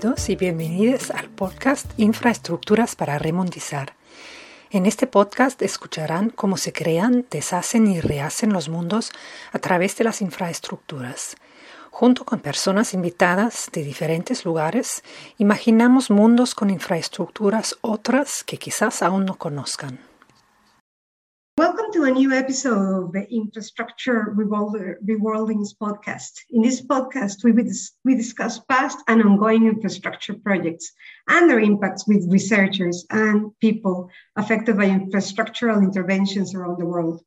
Bienvenidos y bienvenidas al podcast Infraestructuras para Remontizar. En este podcast escucharán cómo se crean, deshacen y rehacen los mundos a través de las infraestructuras. Junto con personas invitadas de diferentes lugares, imaginamos mundos con infraestructuras otras que quizás aún no conozcan. Welcome to a new episode of the Infrastructure Rewildings podcast. In this podcast, we, we discuss past and ongoing infrastructure projects and their impacts with researchers and people affected by infrastructural interventions around the world.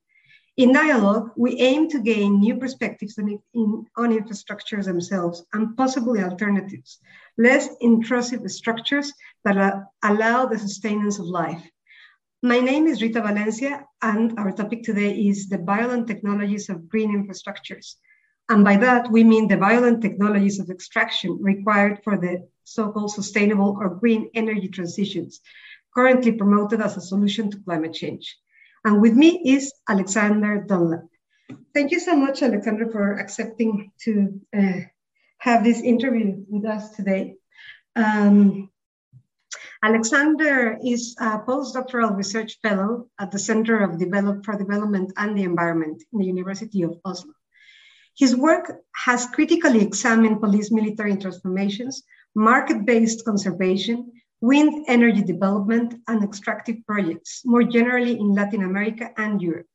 In dialogue, we aim to gain new perspectives on, in, on infrastructures themselves and possibly alternatives, less intrusive structures that uh, allow the sustenance of life my name is Rita Valencia, and our topic today is the violent technologies of green infrastructures. And by that, we mean the violent technologies of extraction required for the so called sustainable or green energy transitions, currently promoted as a solution to climate change. And with me is Alexander Dunlap. Thank you so much, Alexander, for accepting to uh, have this interview with us today. Um, Alexander is a postdoctoral research fellow at the Center of Develop for Development and the Environment in the University of Oslo. His work has critically examined police military transformations, market based conservation, wind energy development, and extractive projects, more generally in Latin America and Europe.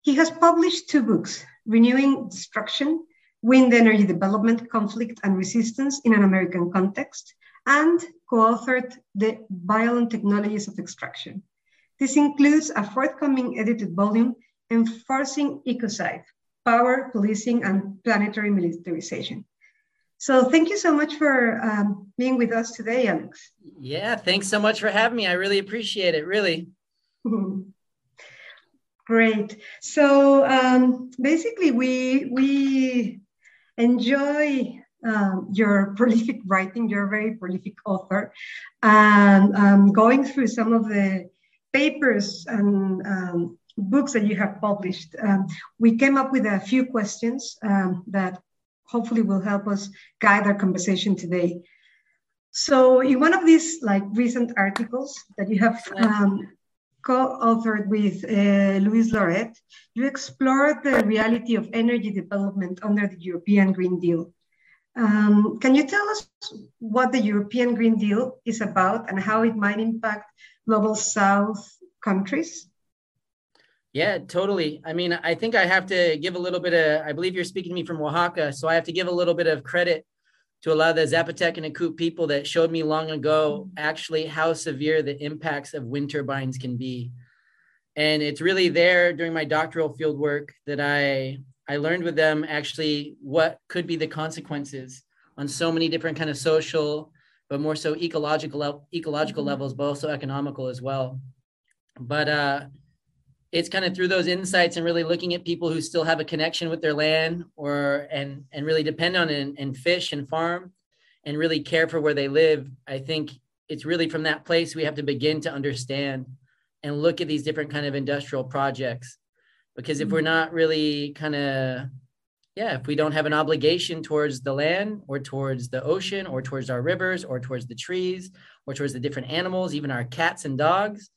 He has published two books Renewing Destruction, Wind Energy Development, Conflict and Resistance in an American Context, and co-authored the Violent Technologies of Extraction. This includes a forthcoming edited volume enforcing ecocide, power, policing, and planetary militarization. So thank you so much for um, being with us today, Alex. Yeah, thanks so much for having me. I really appreciate it, really. Great. So um, basically, we we enjoy um, your prolific writing. You're a very prolific author. And um, going through some of the papers and um, books that you have published, um, we came up with a few questions um, that hopefully will help us guide our conversation today. So, in one of these like recent articles that you have um, co-authored with uh, Louise Laratte, you explored the reality of energy development under the European Green Deal. Um, can you tell us what the European Green Deal is about and how it might impact global South countries? Yeah, totally. I mean, I think I have to give a little bit of, I believe you're speaking to me from Oaxaca, so I have to give a little bit of credit to a lot of the Zapotec and Ikoots people that showed me long ago actually how severe the impacts of wind turbines can be. And it's really there during my doctoral field work that I I learned with them actually what could be the consequences on so many different kind of social, but more so ecological ecological mm-hmm. levels, but also economical as well. But uh, it's kind of through those insights and really looking at people who still have a connection with their land or and and really depend on it and, and fish and farm and really care for where they live. I think it's really from that place we have to begin to understand and look at these different kind of industrial projects because if we're mm-hmm. not really kind of yeah if we don't have an obligation towards the land or towards the ocean or towards our rivers or towards the trees or towards the different animals even our cats and dogs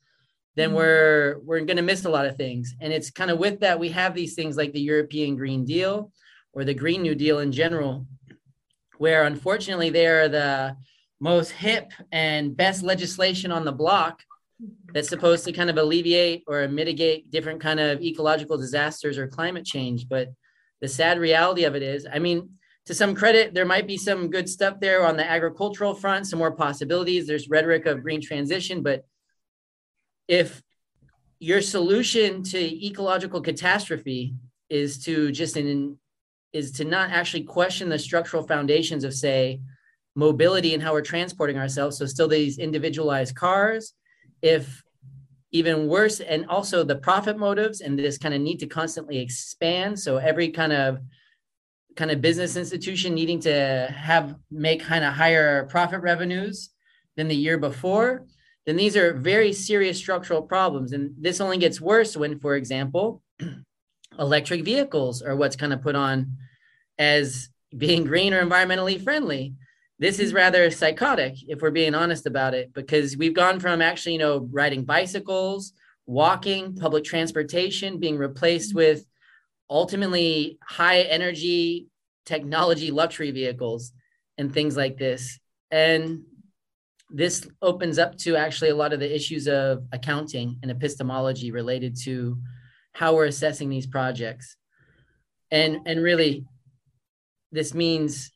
then mm-hmm. we're we're going to miss a lot of things and it's kind of with that we have these things like the european green deal or the green new deal in general where unfortunately they are the most hip and best legislation on the block that's supposed to kind of alleviate or mitigate different kind of ecological disasters or climate change. But the sad reality of it is i mean to some credit there might be some good stuff there on the agricultural front some more possibilities. There's rhetoric of green transition but if your solution to ecological catastrophe is to just in is to not actually question the structural foundations of say mobility and how we're transporting ourselves so still these individualized cars if even worse and also the profit motives and this kind of need to constantly expand. So every kind of kind of business institution needing to have make kind of higher profit revenues than the year before then these are very serious structural problems. And this only gets worse when for example electric vehicles are what's kind of put on as being green or environmentally friendly this is rather psychotic if we're being honest about it because we've gone from actually you know riding bicycles walking public transportation being replaced with ultimately high energy technology luxury vehicles and things like this. And this opens up to actually a lot of the issues of accounting and epistemology related to how we're assessing these projects. And and really this means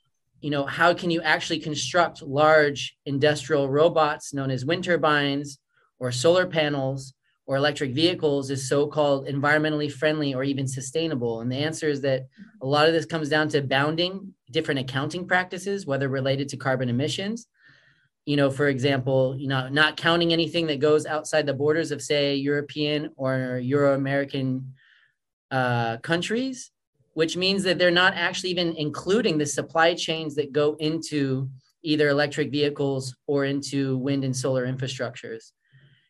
you know, how can you actually construct large industrial robots known as wind turbines or solar panels or electric vehicles is so-called environmentally friendly or even sustainable? And the answer is that a lot of this comes down to bounding different accounting practices, whether related to carbon emissions. You know, for example, you know, not counting anything that goes outside the borders of, say, European or Euro-American uh, countries, which means that they're not actually even including the supply chains that go into either electric vehicles or into wind and solar infrastructures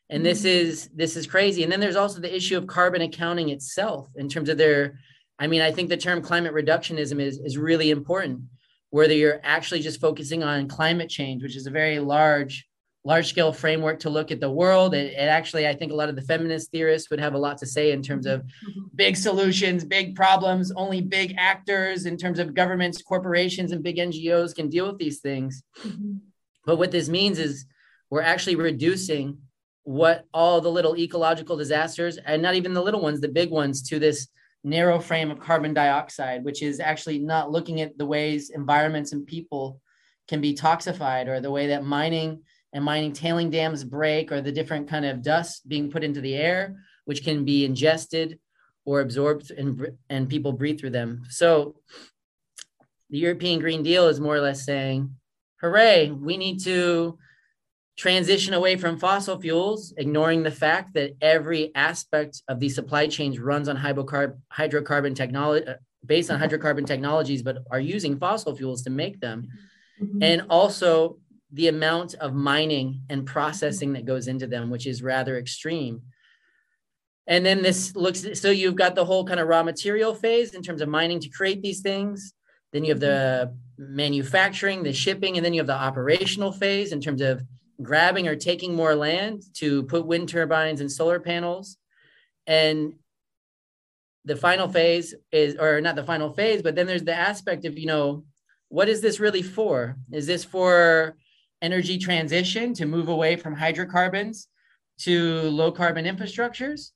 and this mm-hmm. is this is crazy and then there's also the issue of carbon accounting itself in terms of their i mean i think the term climate reductionism is is really important whether you're actually just focusing on climate change which is a very large large scale framework to look at the world. It, it, actually, I think a lot of the feminist theorists would have a lot to say in terms of mm-hmm. big solutions, big problems, only big actors in terms of governments, corporations, and big NGOs can deal with these things. Mm-hmm. But what this means is we're actually reducing what all the little ecological disasters, and not even the little ones, the big ones, to this narrow frame of carbon dioxide, which is actually not looking at the ways environments and people can be toxified or the way that mining and mining tailing dams break or the different kind of dust being put into the air, which can be ingested or absorbed and, and people breathe through them. So the European Green Deal is more or less saying, hooray, we need to transition away from fossil fuels, ignoring the fact that every aspect of these supply chains runs on hydrocarbon, hydrocarbon technology, uh, based on hydrocarbon technologies, but are using fossil fuels to make them. Mm-hmm. And also the amount of mining and mm-hmm. processing that goes into them, which is rather extreme. And then this looks so you've got the whole kind of raw material phase in terms of mining to create these things. Then you have the mm-hmm. manufacturing, the shipping, and then you have the operational phase in terms of grabbing or taking more land to put wind turbines and solar panels. And the final phase is, or not the final phase, but then there's the aspect of, you know, what is this really for? Is this for energy transition to move away from hydrocarbons to low carbon infrastructures?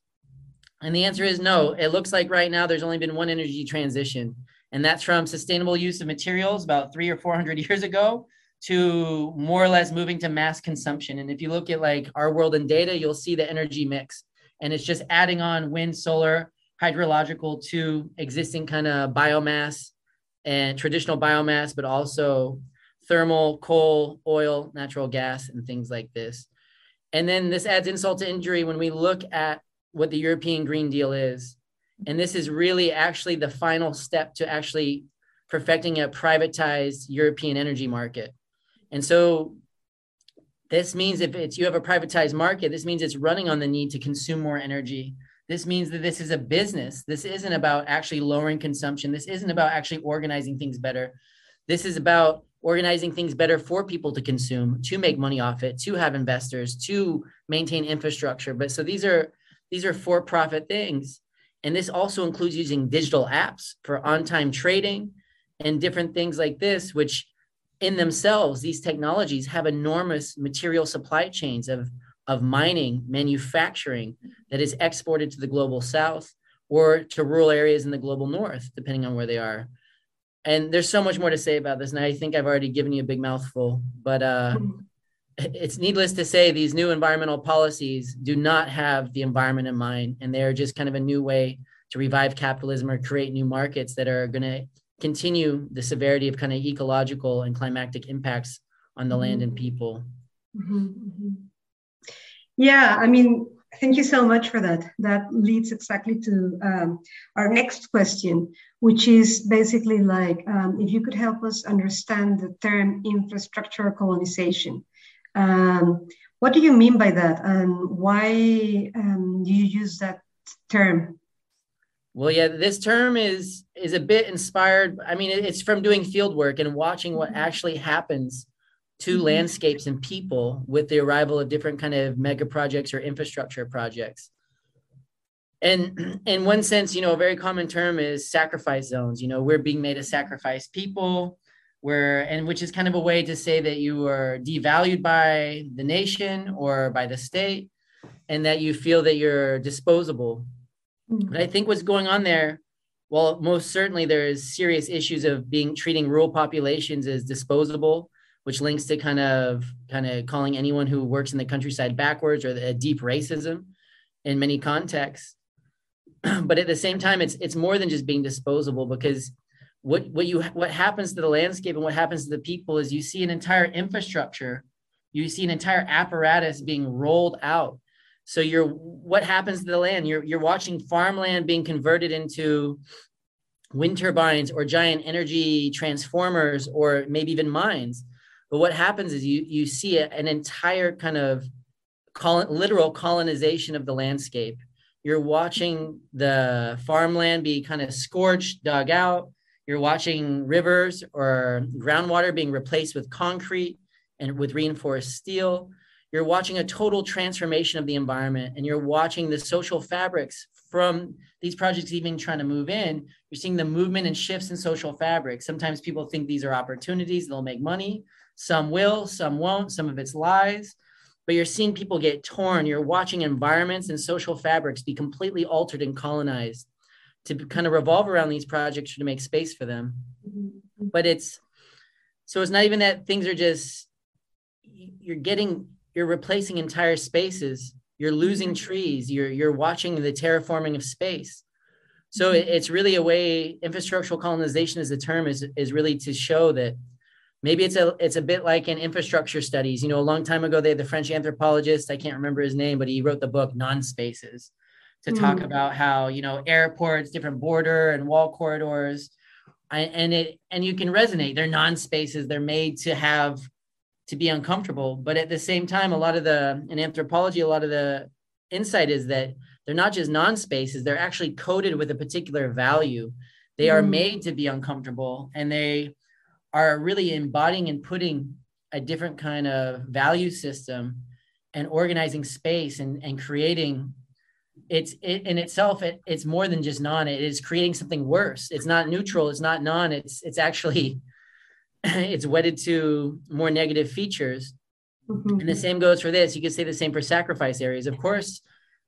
And the answer is no. It looks like right now there's only been one energy transition, and that's from sustainable use of materials about three or 400 years ago to more or less moving to mass consumption. And if you look at like our world in data, you'll see the energy mix, and it's just adding on wind, solar, hydrological to existing kind of biomass and traditional biomass, but also thermal, coal, oil, natural gas, and things like this. And then this adds insult to injury when we look at what the European Green Deal is. And this is really actually the final step to actually perfecting a privatized European energy market. And so this means if it's you have a privatized market, this means it's running on the need to consume more energy. This means that this is a business. This isn't about actually lowering consumption. This isn't about actually organizing things better. This is about organizing things better for people to consume, to make money off it, to have investors, to maintain infrastructure. But so these are these are for-profit things. And this also includes using digital apps for on-time trading and different things like this, which in themselves, these technologies have enormous material supply chains of, of mining, manufacturing that is exported to the global south or to rural areas in the global north, depending on where they are and there's so much more to say about this and i think i've already given you a big mouthful but uh, it's needless to say these new environmental policies do not have the environment in mind and they're just kind of a new way to revive capitalism or create new markets that are going to continue the severity of kind of ecological and climatic impacts on the land and people mm-hmm. mm-hmm. yeah i mean Thank you so much for that. That leads exactly to um, our next question, which is basically like um, if you could help us understand the term infrastructure colonization. Um, what do you mean by that, and why um, do you use that term? Well, yeah, this term is is a bit inspired. I mean, it's from doing field work and watching what mm-hmm. actually happens to mm-hmm. landscapes and people with the arrival of different kind of mega projects or infrastructure projects and in one sense you know a very common term is sacrifice zones you know we're being made to sacrifice people. Where and which is kind of a way to say that you are devalued by the nation or by the state and that you feel that you're disposable. Mm-hmm. but i think what's going on there well most certainly there is serious issues of being treating rural populations as disposable which links to kind of kind of calling anyone who works in the countryside backwards or a deep racism in many contexts but at the same time it's it's more than just being disposable because what what you what happens to the landscape and what happens to the people is you see an entire infrastructure you see an entire apparatus being rolled out. So you're what happens to the land? You're you're watching farmland being converted into wind turbines or giant energy transformers or maybe even mines. But what happens is you you see an entire kind of literal colonization of the landscape you're watching the farmland be kind of scorched dug out you're watching rivers or groundwater being replaced with concrete and with reinforced steel. You're watching a total transformation of the environment and you're watching the social fabrics from these projects even trying to move in. You're seeing the movement and shifts in social fabric. Sometimes people think these are opportunities, they'll make money. Some will, some won't, some of it's lies. But you're seeing people get torn. You're watching environments and social fabrics be completely altered and colonized to kind of revolve around these projects to make space for them. Mm-hmm. But it's so it's not even that things are just you're getting you're replacing entire spaces. You're losing mm-hmm. trees. You're you're watching the terraforming of space. So mm-hmm. it's really a way infrastructural colonization as a term is is really to show that maybe it's a it's a bit like in infrastructure studies. You know, a long time ago they had the French anthropologist, I can't remember his name, but he wrote the book Non-Spaces to mm talk hmm. about how you know airports different border and wall corridors and it and you can resonate they're non-spaces they're made to have to be uncomfortable but at the same time a lot of the in anthropology a lot of the insight is that they're not just non-spaces they're actually coded with a particular value they mm are hmm. made to be uncomfortable and they are really embodying and putting a different kind of value system and organizing space and, and creating it's it in itself it, it's more than just non it is creating something worse. It's not neutral it's not non it's it's actually it's wedded to more negative features. Mm-hmm. and the same goes for this. You could say the same for sacrifice areas. Of course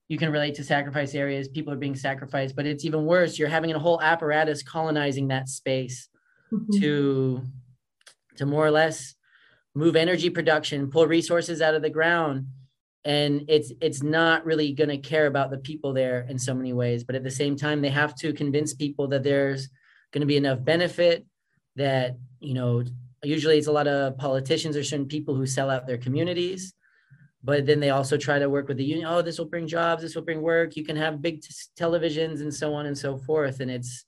you can relate to sacrifice areas. People are being sacrificed but it's even worse. You're having a whole apparatus colonizing that space mm-hmm. to to more or less move energy production pull resources out of the ground. And it's it's not really going to care about the people there in so many ways. But at the same time they have to convince people that there's going to be enough benefit that you know usually it's a lot of politicians or certain people who sell out their communities. But then they also try to work with the union oh this will bring jobs this will bring work. You can have big t- televisions and so on and so forth. And it's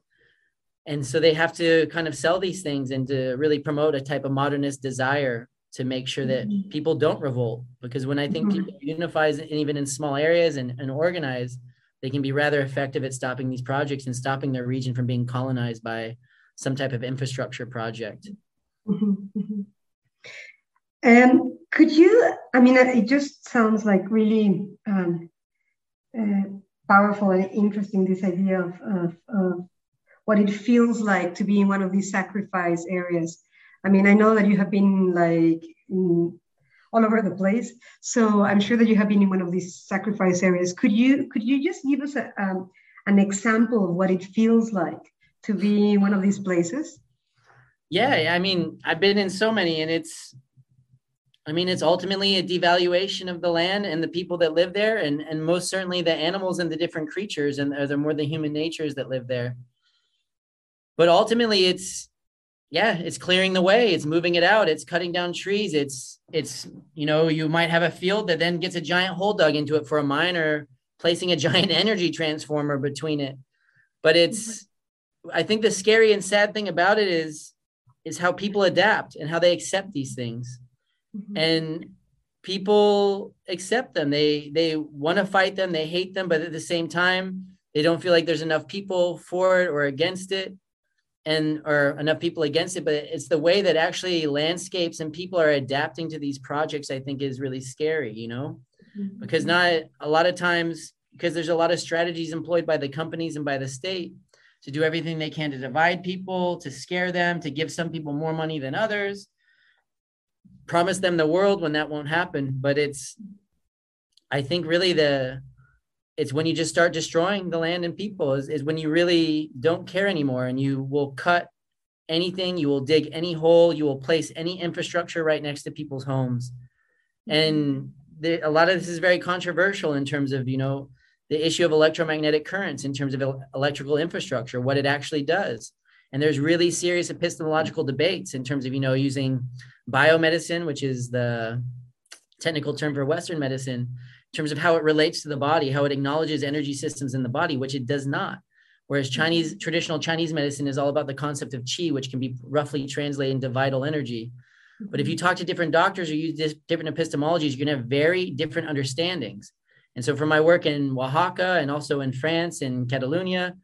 and so they have to kind of sell these things and to really promote a type of modernist desire to make sure that mm-hmm. people don't revolt because when i think mm-hmm. people unifies and even in small areas and, and organize they can be rather effective at stopping these projects and stopping their region from being colonized by some type of infrastructure project mm-hmm. mm-hmm. um, could you i mean it just sounds like really um, uh, powerful and interesting this idea of, of, of what it feels like to be in one of these sacrifice areas I mean, I know that you have been like in, all over the place, so I'm sure that you have been in one of these sacrifice areas. Could you could you just give us a, um, an example of what it feels like to be in one of these places? Yeah, I mean, I've been in so many, and it's I mean, it's ultimately a devaluation of the land and the people that live there, and and most certainly the animals and the different creatures and the more the human natures that live there. But ultimately, it's yeah it's clearing the way. It's moving it out. It's cutting down trees. It's it's you know you might have a field that then gets a giant hole dug into it for a mine or placing a giant energy transformer between it. But it's i think the scary and sad thing about it is is how people adapt and how they accept these things. Mm-hmm. and people accept them. They they want to fight them. They hate them. But at the same time they don't feel like there's enough people for it or against it and or enough people against it but it's the way that actually landscapes and people are adapting to these projects i think is really scary you know mm-hmm. because not a lot of times because there's a lot of strategies employed by the companies and by the state to do everything they can to divide people to scare them to give some people more money than others promise them the world when that won't happen but it's i think really the it's when you just start destroying the land and people is, is when you really don't care anymore and you will cut anything you will dig any hole you will place any infrastructure right next to people's homes. Mm-hmm. And the, a lot of this is very controversial in terms of you know the issue of electromagnetic currents in terms of electrical infrastructure what it actually does. And there's really serious epistemological debates in terms of you know using biomedicine which is the technical term for western medicine in terms of how it relates to the body, how it acknowledges energy systems in the body, which it does not. Whereas mm-hmm. Chinese traditional Chinese medicine is all about the concept of qi, which can be roughly translated into vital energy. But if you mm-hmm. talk to different doctors or use different epistemologies, you're going to have very different understandings. And so, for my work in Oaxaca and also in France and Catalonia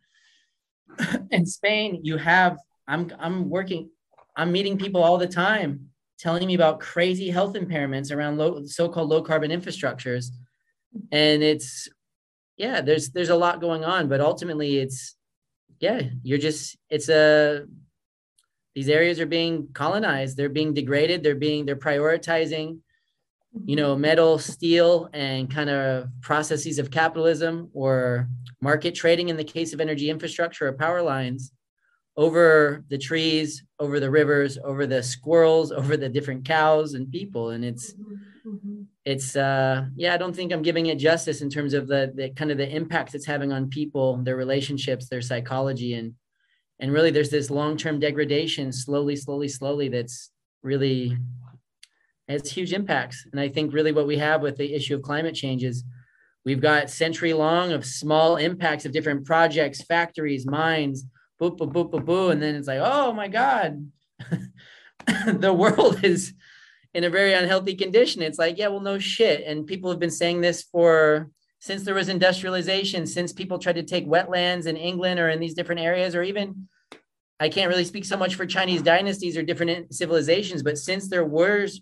and Spain, you have I'm I'm working, I'm meeting people all the time telling me about crazy health impairments around low, so-called low carbon infrastructures and it's yeah there's there's a lot going on but ultimately it's yeah you're just it's a these areas are being colonized. They're being degraded. They're being they're prioritizing you know metal steel and kind of processes of capitalism or market trading in the case of energy infrastructure or power lines over the trees over the rivers over the squirrels over the different cows and people. And it's mm-hmm it's uh yeah i don't think i'm giving it justice in terms of the the kind of the impact it's having on people their relationships their psychology and and really there's this long-term degradation slowly slowly slowly that's really has huge impacts. And i think really what we have with the issue of climate change is we've got century long of small impacts of different projects factories mines boop boop boop boop boop and then it's like oh my god the world is in a very unhealthy condition. It's like, yeah, well, no shit. And people have been saying this for since there was industrialization, since people tried to take wetlands in England or in these different areas, or even I can't really speak so much for Chinese dynasties or different civilizations, but since there was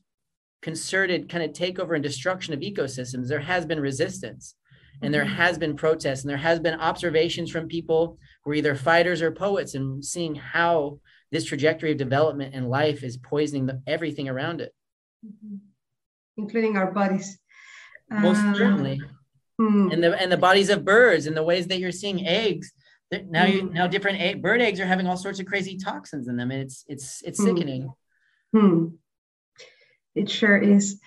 concerted kind of takeover and destruction of ecosystems, there has been resistance and there mm-hmm. has been protests and there has been observations from people who are either fighters or poets and seeing how this trajectory of development and life is poisoning the, everything around it. Mm-hmm. including our bodies. Most uh, certainly. Hmm. And the and the bodies of birds and the ways that you're seeing eggs. Now you hmm. now different egg, bird eggs are having all sorts of crazy toxins in them, and it's it's it's hmm. sickening. Hmm. It sure is.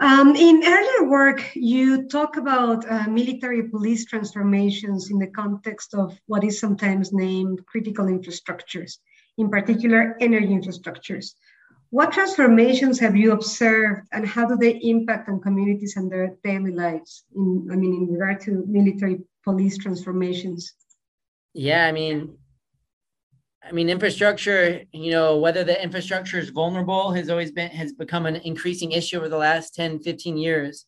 Um, in earlier work, you talk about uh, military police transformations in the context of what is sometimes named critical infrastructures, in particular energy infrastructures. What transformations have you observed and how do they impact on communities and their daily lives? In, I mean, in regard to military police transformations? Yeah, I mean, I mean, infrastructure, you know, whether the infrastructure is vulnerable has always been, has become an increasing issue over the last 10, 15 years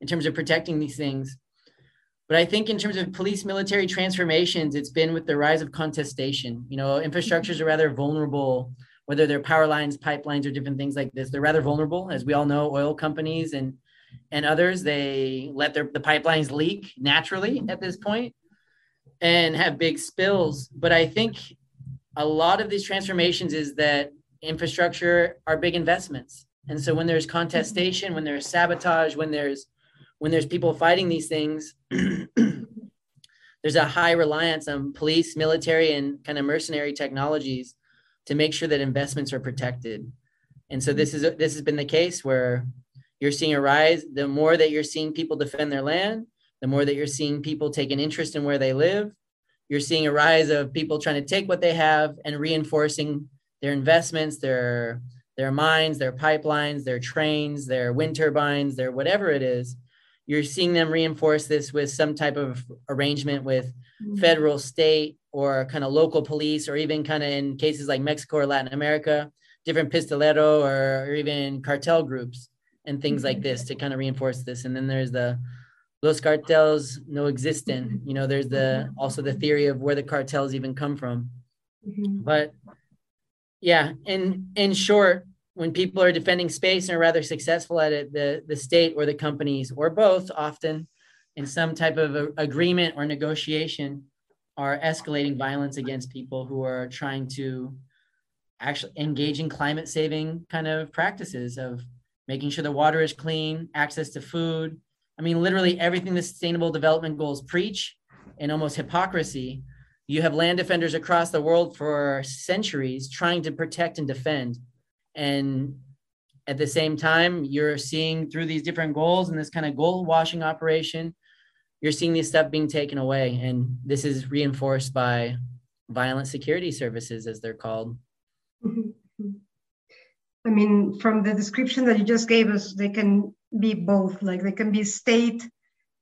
in terms of protecting these things. But I think in terms of police military transformations, it's been with the rise of contestation. You know, infrastructures are rather vulnerable whether they're power lines, pipelines, or different things like this. They're rather vulnerable, as we all know. Oil companies and and others they let their the pipelines leak naturally at this point and have big spills. But I think a lot of these transformations is that infrastructure are big investments, and so when there's contestation, when there's sabotage, when there's when there's people fighting these things. there's a high reliance on police, military, and kind of mercenary technologies to make sure that investments are protected. And so this is this has been the case where you're seeing a rise. The more that you're seeing people defend their land, the more that you're seeing people take an interest in where they live. You're seeing a rise of people trying to take what they have and reinforcing their investments, their their mines, their pipelines, their trains, their wind turbines, their whatever it is. You're seeing them reinforce this with some type of arrangement with mm-hmm. federal, state, or kind of local police, or even kind of in cases like Mexico or Latin America, different pistolero or, or even cartel groups and things like this to kind of reinforce this. And then there's the Los cárteles no existen. You know, there's the also the theory of where the cartels even come from. Mm-hmm. But yeah, in in short, when people are defending space and are rather successful at it, the the state or the companies or both often in some type of a, agreement or negotiation are escalating violence against people who are trying to actually engage in climate saving kind of practices of making sure the water is clean, access to food. I mean, literally everything the sustainable development goals preach and almost hypocrisy. You have land defenders across the world for centuries trying to protect and defend. And at the same time, you're seeing through these different goals and this kind of goal washing operation, you're seeing this stuff being taken away. And this is reinforced by violent security services, as they're called. Mm-hmm. I mean, from the description that you just gave us, they can be both. Like they can be state,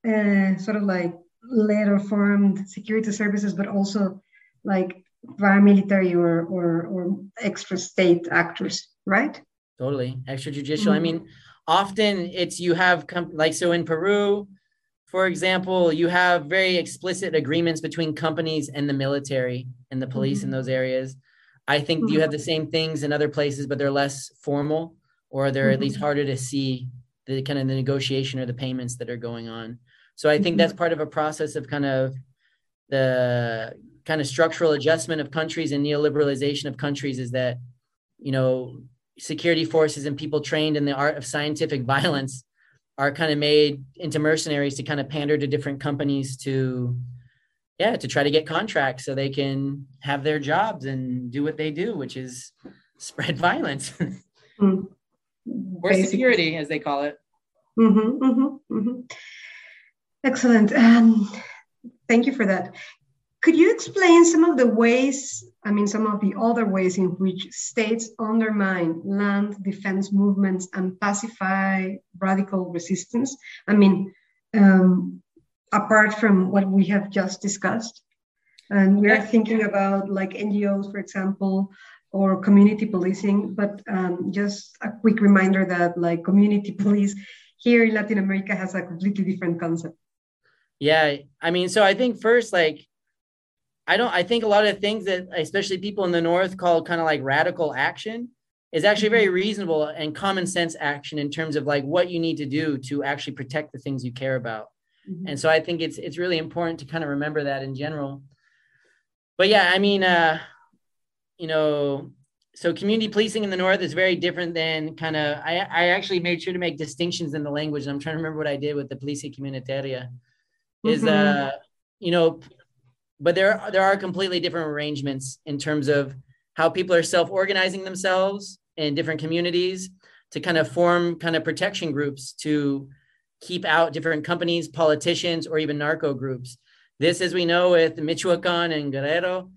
uh, sort of like later formed security services, but also like paramilitary or or or extra state actors, right? Totally extrajudicial. Mm-hmm. I mean, often it's you have com- like so in Peru, for example, you have very explicit agreements between companies and the military and the police mm-hmm. in those areas I think you have the same things in other places, but they're less formal or they're at least mm-hmm. harder to see the kind of the negotiation or the payments that are going on. So I think mm-hmm. that's part of a process of kind of the kind of structural adjustment of countries and neoliberalization of countries is that, you know, security forces and people trained in the art of scientific violence are kind of made into mercenaries to kind of pander to different companies to yeah to try to get contracts so they can have their jobs and do what they do which is spread violence mm. or Basically. security as they call it mm-hmm, mm-hmm, mm-hmm. excellent um, thank you for that could you explain some of the ways i mean some of the other ways in which states undermine land defense movements and pacify radical resistance i mean um, apart from what we have just discussed. And we are thinking about like NGOs, for example, or community policing. But um, just a quick reminder that like community police here in Latin America has a completely different concept. Yeah, I mean, so I think first, like, I don't. I think a lot of things that, especially people in the north, call kind of like radical action, is actually very mm-hmm. reasonable and common sense action in terms of like what you need to do to actually protect the things you care about. Mm-hmm. And so I think it's it's really important to kind of remember that in general. But yeah, I mean, uh, you know, so community policing in the north is very different than kind of I, I actually made sure to make distinctions in the language and i'm trying to remember what i did with the policia comunitaria is mm-hmm. uh you know but there there are completely different arrangements in terms of how people are self-organizing themselves in different communities to kind of form kind of protection groups to keep out different companies, politicians, or even narco groups. This, as we know, with Michoacan and Guerrero,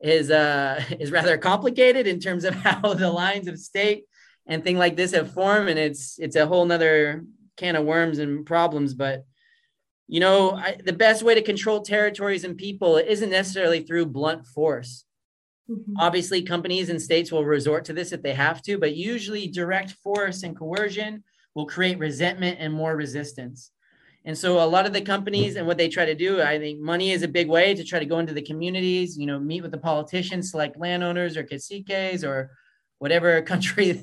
is uh, is rather complicated in terms of how the lines of state and thing like this have formed, and it's it's a whole nother can of worms and problems. But you know, I, the best way to control territories and people isn't necessarily through blunt force. Mm-hmm. Obviously, companies and states will resort to this if they have to, but usually direct force and coercion will create resentment and more resistance. And so a lot of the companies and what they try to do, I think money is a big way to try to go into the communities, you know, meet with the politicians, select landowners or caciques or whatever country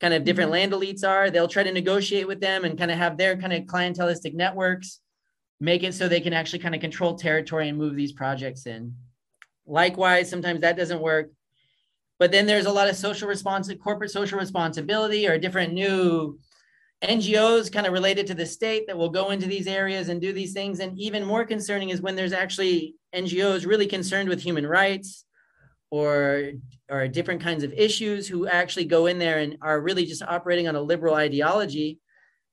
kind of different land elites are. They'll try to negotiate with them and kind of have their kind of clientelistic networks, make it so they can actually kind of control territory and move these projects in. Likewise, sometimes that doesn't work. But then there's a lot of social responsibility, corporate social responsibility or different new NGOs kind of related to the state that will go into these areas and do these things. And even more concerning is when there's actually NGOs really concerned with human rights or or different kinds of issues who actually go in there and are really just operating on a liberal ideology.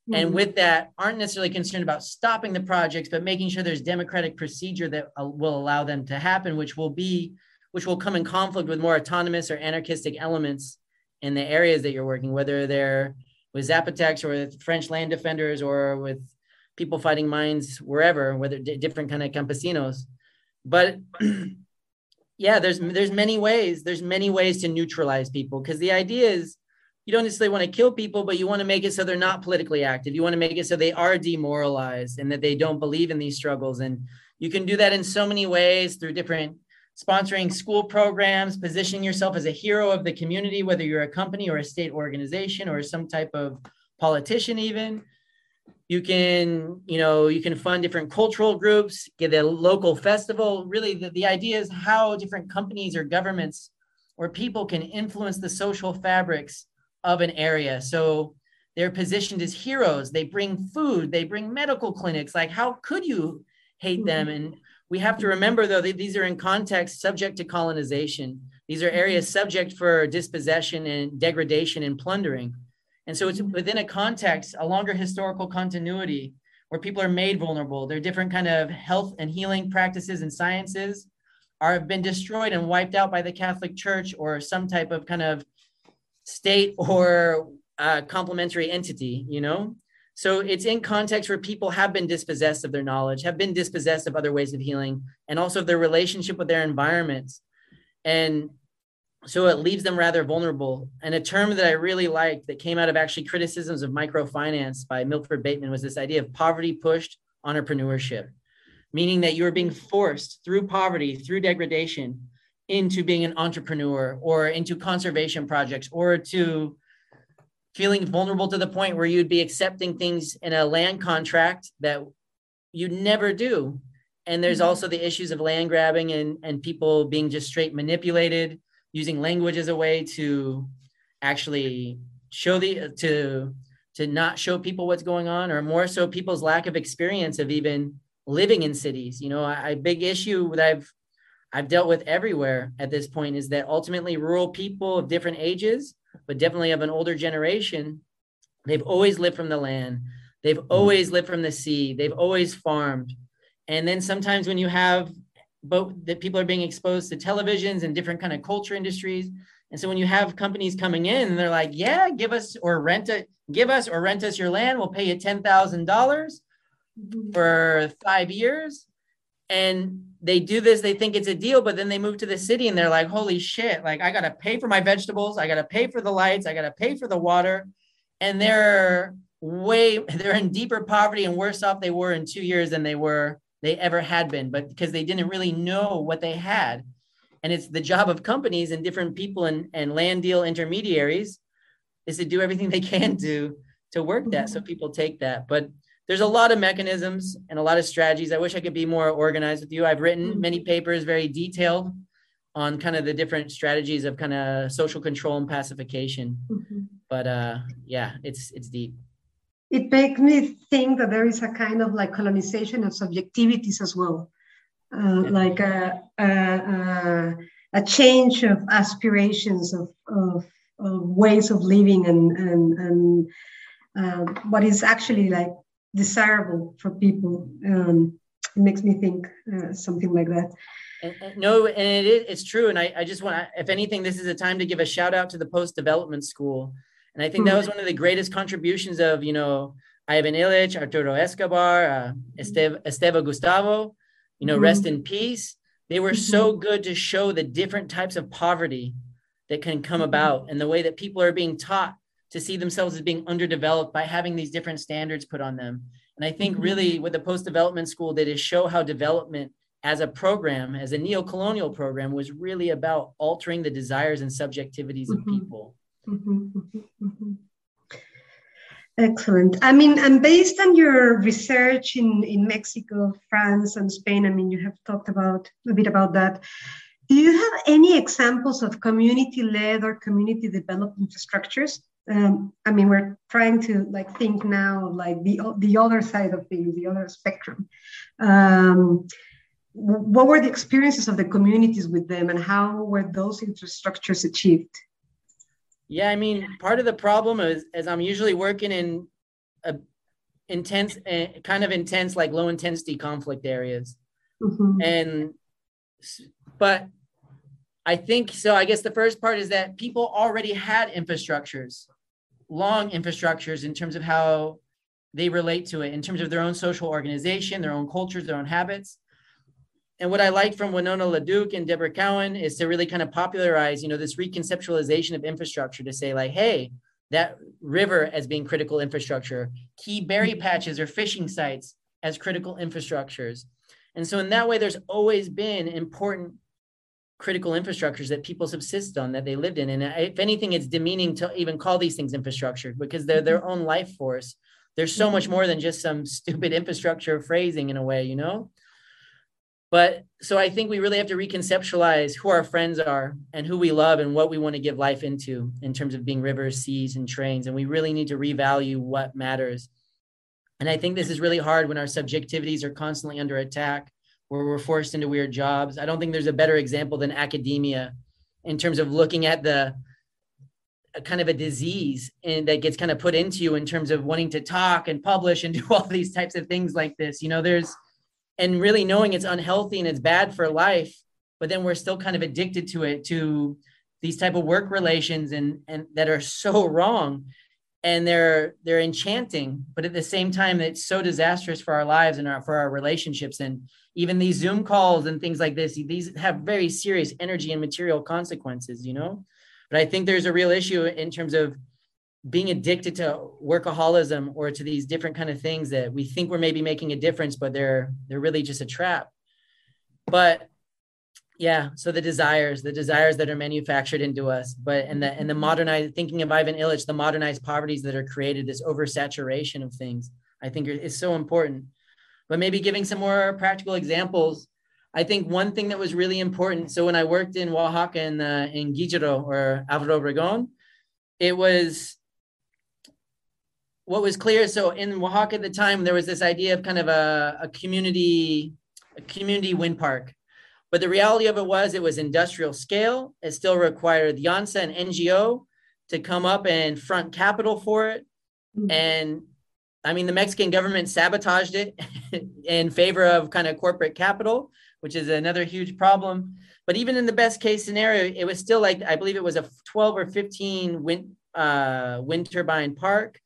Mm-hmm. And with that, aren't necessarily concerned about stopping the projects, but making sure there's democratic procedure that uh, will allow them to happen, which will be, which will come in conflict with more autonomous or anarchistic elements in the areas that you're working, whether they're with Zapotecs or with French land defenders or with people fighting mines wherever, whether different kind of campesinos. But yeah, there's there's many ways. There's many ways to neutralize people because the idea is you don't necessarily want to kill people, but you want to make it so they're not politically active. You want to make it so they are demoralized and that they don't believe in these struggles. And you can do that in so many ways through different sponsoring school programs, positioning yourself as a hero of the community, whether you're a company or a state organization or some type of politician, even. You can, you know, you can fund different cultural groups, get a local festival. Really, the, the idea is how different companies or governments or people can influence the social fabrics of an area. So they're positioned as heroes. They bring food, they bring medical clinics. Like, how could you hate mm-hmm. them? And we have to remember, though, that these are in context subject to colonization. These are mm-hmm. areas subject for dispossession and degradation and plundering. And so it's mm-hmm. within a context, a longer historical continuity where people are made vulnerable. There are different kind of health and healing practices and sciences are have been destroyed and wiped out by the Catholic Church or some type of kind of state or uh, complementary entity, you know? So it's in context where people have been dispossessed of their knowledge, have been dispossessed of other ways of healing, and also their relationship with their environments. And so it leaves them rather vulnerable. And a term that I really liked that came out of actually criticisms of microfinance by Milford Bateman was this idea of poverty pushed entrepreneurship, meaning that you are being forced through poverty, through degradation, into being an entrepreneur or into conservation projects or to feeling vulnerable to the point where you'd be accepting things in a land contract that you never do. And there's mm-hmm. also the issues of land grabbing and, and people being just straight manipulated, using language as a way to actually show the to to not show people what's going on, or more so people's lack of experience of even living in cities. You know, a big issue that I've I've dealt with everywhere at this point is that ultimately rural people of different ages but definitely of an older generation, they've always lived from the land. They've mm-hmm. always lived from the sea. They've always farmed. And then sometimes when you have both that people are being exposed to televisions and different kind of culture industries. And so when you have companies coming in and they're like, yeah, give us or rent it, give us or rent us your land, we'll pay you $10,000 mm-hmm. for five years and they do this they think it's a deal but then they move to the city and they're like holy shit like i gotta pay for my vegetables i gotta pay for the lights i gotta pay for the water. And they're way they're in deeper poverty and worse off they were in two years than they were they ever had been but because they didn't really know what they had. And it's the job of companies and different people and, and land deal intermediaries is to do everything they can do to work that so mm-hmm. people take that. But there's a lot of mechanisms and a lot of strategies. I wish I could be more organized with you. I've written mm-hmm. many papers, very detailed on kind of the different strategies of kind of social control and pacification. Mm-hmm. But uh, yeah, it's it's deep. It makes me think that there is a kind of like colonization of subjectivities as well, uh, like a, a, a, change of aspirations of, of, of ways of living and and and uh, what is actually like desirable for people. Um, it makes me think uh, something like that. And, and no, and it is, it's true. And I, I just want, if anything, this is a time to give a shout out to the post development school. And I think that was one of the greatest contributions of, you know, Ivan Illich, Arturo Escobar, uh, Esteva Gustavo, you know, mm-hmm. rest in peace. They were so mm-hmm. good to show the different types of poverty that can come mm-hmm. about and the way that people are being taught to see themselves as being underdeveloped by having these different standards put on them. And I think mm-hmm. really what the post development school did is show how development as a program, as a neo colonial program, was really about altering the desires and subjectivities of mm-hmm. people. Mm-hmm. Excellent. I mean, and based on your research in, in Mexico, France, and Spain, I mean, you have talked about a bit about that. Do you have any examples of community led or community developed infrastructures um, I mean, we're trying to like think now like the the other side of things, the other spectrum. Um, what were the experiences of the communities with them, and how were those infrastructures achieved? Yeah, I mean, part of the problem is, as I'm usually working in a intense, uh, kind of intense, like low intensity conflict areas, mm-hmm. and but I think so. I guess the first part is that people already had infrastructures long infrastructures in terms of how they relate to it, in terms of their own social organization, their own cultures, their own habits. And what I like from Winona LaDuke and Deborah Cowen is to really kind of popularize, you know, this reconceptualization of infrastructure to say like, hey, that river as being critical infrastructure, key berry patches or fishing sites as critical infrastructures. And so in that way, there's always been important critical infrastructures that people subsist on that they lived in. And if anything, it's demeaning to even call these things infrastructure because they're their mm-hmm. own life force. There's so much mm-hmm. more than just some stupid infrastructure phrasing in a way, you know? But so I think we really have to reconceptualize who our friends are and who we love and what we want to give life into in terms of being rivers, seas, and trains. And we really need to revalue what matters. And I think this is really hard when our subjectivities are constantly under attack, where we're forced into weird jobs. I don't think there's a better example than academia in terms of looking at the kind of a disease that gets kind of put into you in terms of wanting to talk and publish and do all these types of things like this. You know, there's and really knowing it's unhealthy and it's bad for life but then we're still kind of addicted to it to these type of work relations and and that are so wrong and they're they're enchanting but at the same time it's so disastrous for our lives and our, for our relationships and even these zoom calls and things like this these have very serious energy and material consequences you know? But i think there's a real issue in terms of being addicted to workaholism or to these different kind of things that we think we're maybe making a difference but they're they're really just a trap. But yeah so the desires the desires that are manufactured into us but and the and the modernized thinking of ivan illich the modernized poverties that are created this oversaturation of things i think is so important but maybe giving some more practical examples. I think one thing that was really important so when i worked in oaxaca in, uh, in guijiro or alvaro obregon it was what was clear so in oaxaca at the time there was this idea of kind of a, a community a community wind park. But the reality of it was it was industrial scale. It still required the YANSA and ngo to come up and front capital for it. Mm-hmm. and i mean the mexican government sabotaged it in favor of kind of corporate capital which is another huge problem but even in the best case scenario it was still like i believe it was a 12 or 15 wind uh, wind turbine park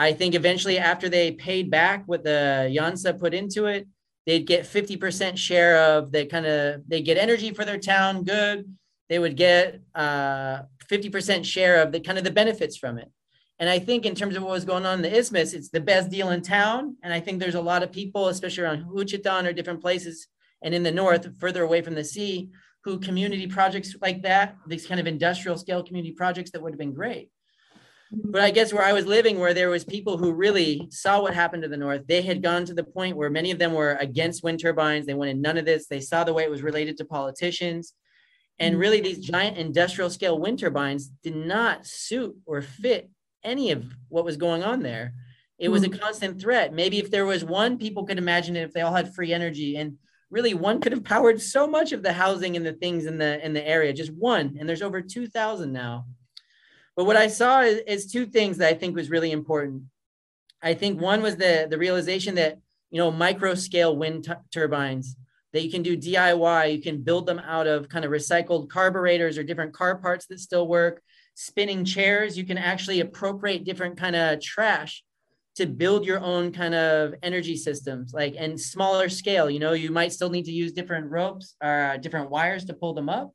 I think eventually after they paid back what the YANSA put into it, they'd get 50% share of the kind of they get energy for their town, good. They would get uh, 50% share of the kind of the benefits from it. And I think in terms of what was going on in the isthmus, it's the best deal in town. And I think there's a lot of people, especially around Juchitán or different places and in the north, further away from the sea, who community projects like that, these kind of industrial scale community projects that would have been great. Mm-hmm. But i guess where i was living where there was people who really saw what happened to the north they had gone to the point where many of them were against wind turbines. They wanted none of this. They saw the way it was related to politicians. And mm-hmm. really these giant industrial scale wind turbines did not suit or fit any of what was going on there it was a mm-hmm. constant threat maybe if there was one people could imagine it if they all had free energy and really one could have powered so much of the housing and the things in the in the area just one and there's over 2000 now but what I saw is, is two things that I think was really important. I think one was the the realization that you know micro scale wind t- turbines that you can do DIY. You can build them out of kind of recycled carburetors or different car parts that still work. Spinning chairs, you can actually appropriate different kind of trash to build your own kind of energy systems, like and smaller scale. You know, you might still need to use different ropes or uh, different wires to pull them up,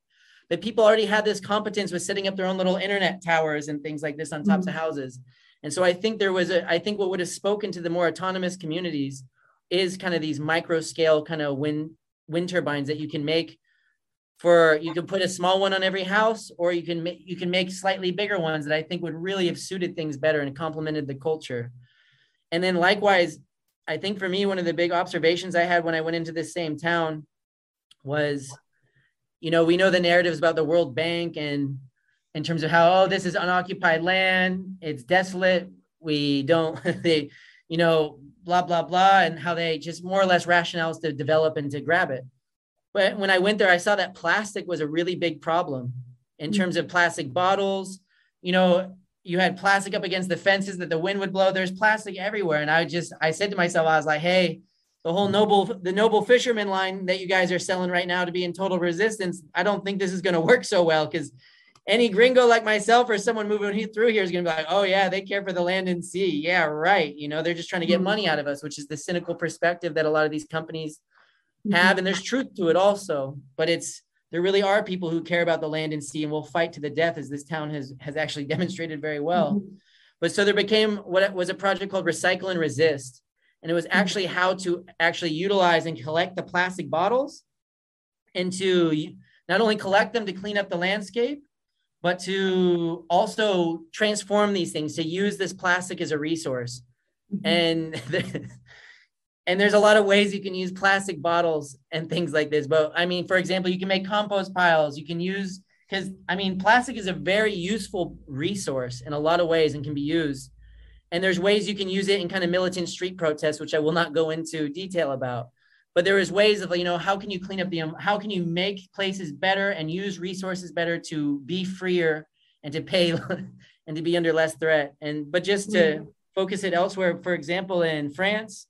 but people already had this competence with setting up their own little internet towers and things like this on tops mm-hmm. of houses. And so I think there was a, I think what would have spoken to the more autonomous communities is kind of these micro scale kind of wind wind turbines that you can make for you can put a small one on every house or you can make you can make slightly bigger ones that I think would really have suited things better and complemented the culture. And then likewise, I think for me one of the big observations I had when I went into this same town was you know, we know the narratives about the World Bank and in terms of how, oh, this is unoccupied land, it's desolate, we don't, they, you know, blah, blah, blah, and how they just more or less rationales to develop and to grab it. But when I went there, I saw that plastic was a really big problem in mm. terms of plastic bottles. You know, you had plastic up against the fences that the wind would blow. There's plastic everywhere. And I just, I said to myself, I was like, hey, the whole noble the noble fisherman line that you guys are selling right now to be in total resistance i don't think this is going to work so well because any gringo like myself or someone moving through here is going to be like oh yeah they care for the land and sea yeah right you know they're just trying to get money out of us which is the cynical perspective that a lot of these companies. Have and there's truth to it also but it's there really are people who care about the land and sea and will fight to the death as this town has has actually demonstrated very well mm-hmm. but so there became what was a project called recycle and resist and it was mm-hmm. actually how to actually utilize and collect the plastic bottles and to not only collect them to clean up the landscape, but to also transform these things, to use this plastic as a resource. Mm-hmm. And and there's a lot of ways you can use plastic bottles and things like this. But I mean, for example, you can make compost piles. You can use because I mean, plastic is a very useful resource in a lot of ways and can be used. And there's ways you can use it in kind of militant street protests, which I will not go into detail about. But there is ways of you know how can you clean up the how can you make places better and use resources better to be freer and to pay and to be under less threat. And but just to mm-hmm. focus it elsewhere, for example, in France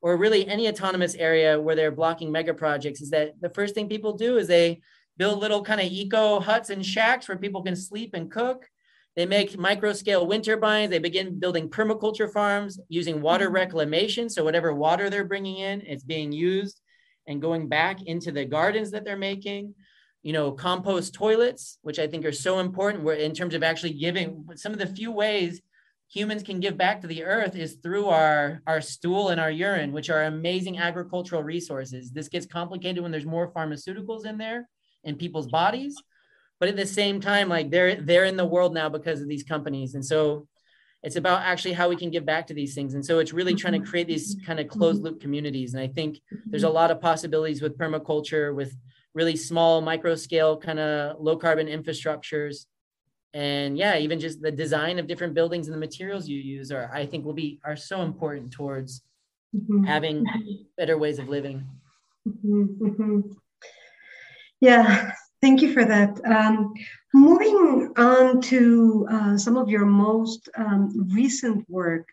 or really any autonomous area where they're blocking mega projects is that the first thing people do is they build little kind of eco huts and shacks where people can sleep and cook. They make micro scale wind turbines. They begin building permaculture farms using water mm-hmm. reclamation. So, whatever water they're bringing in, it's being used and going back into the gardens that they're making. You know, compost toilets, which I think are so important Where in terms of actually giving some of the few ways humans can give back to the earth is through our, our stool and our urine, which are amazing agricultural resources. This gets complicated when there's more pharmaceuticals in there in people's bodies but at the same time like they're they're in the world now because of these companies. And so it's about actually how we can give back to these things. And so it's really trying to create these kind of closed loop communities. And i think there's a lot of possibilities with permaculture with really small micro scale kind of low carbon infrastructures and yeah even just the design of different buildings and the materials you use are i think will be are so important towards mm-hmm. having better ways of living mm-hmm. mm-hmm. Yeah, thank you for that. Um, moving on to uh, some of your most um, recent work,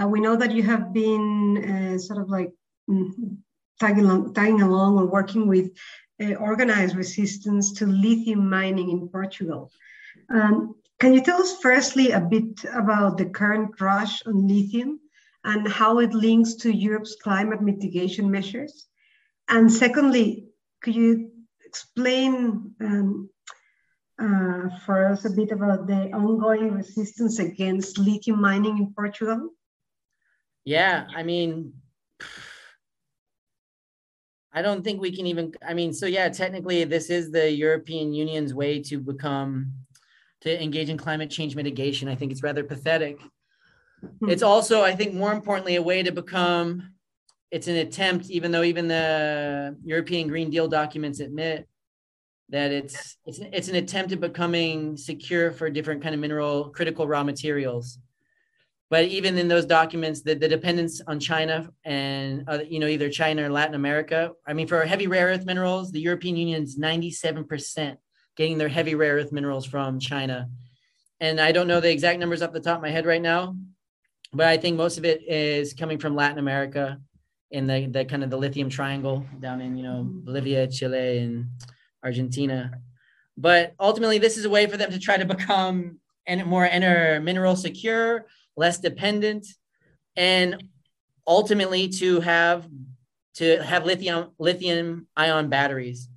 uh, we know that you have been uh, sort of like mm, tagging along, tagging along or working with uh, organized resistance to lithium mining in Portugal. Um, can you tell us firstly a bit about the current rush on lithium and how it links to Europe's climate mitigation measures? And secondly, could you explain um, uh, for us a bit about the ongoing resistance against lithium mining in Portugal? Yeah, I mean, I don't think we can even. I mean, so yeah, technically, this is the European Union's way to become to engage in climate change mitigation. I think it's rather pathetic. Hmm. It's also, I think, more importantly, a way to become it's an attempt, even though even the European Green Deal documents admit that it's it's it's an attempt at becoming secure for different kind of mineral critical raw materials. But even in those documents, the, the dependence on China and uh, you know either China or Latin America. I mean, for heavy rare earth minerals, the European Union is ninety seven percent getting their heavy rare earth minerals from China. And I don't know the exact numbers off the top of my head right now, but I think most of it is coming from Latin America in the, the kind of the lithium triangle down in you know Bolivia, Chile, and Argentina. But ultimately, this is a way for them to try to become more enter mineral secure, less dependent, and ultimately to have to have lithium lithium ion batteries.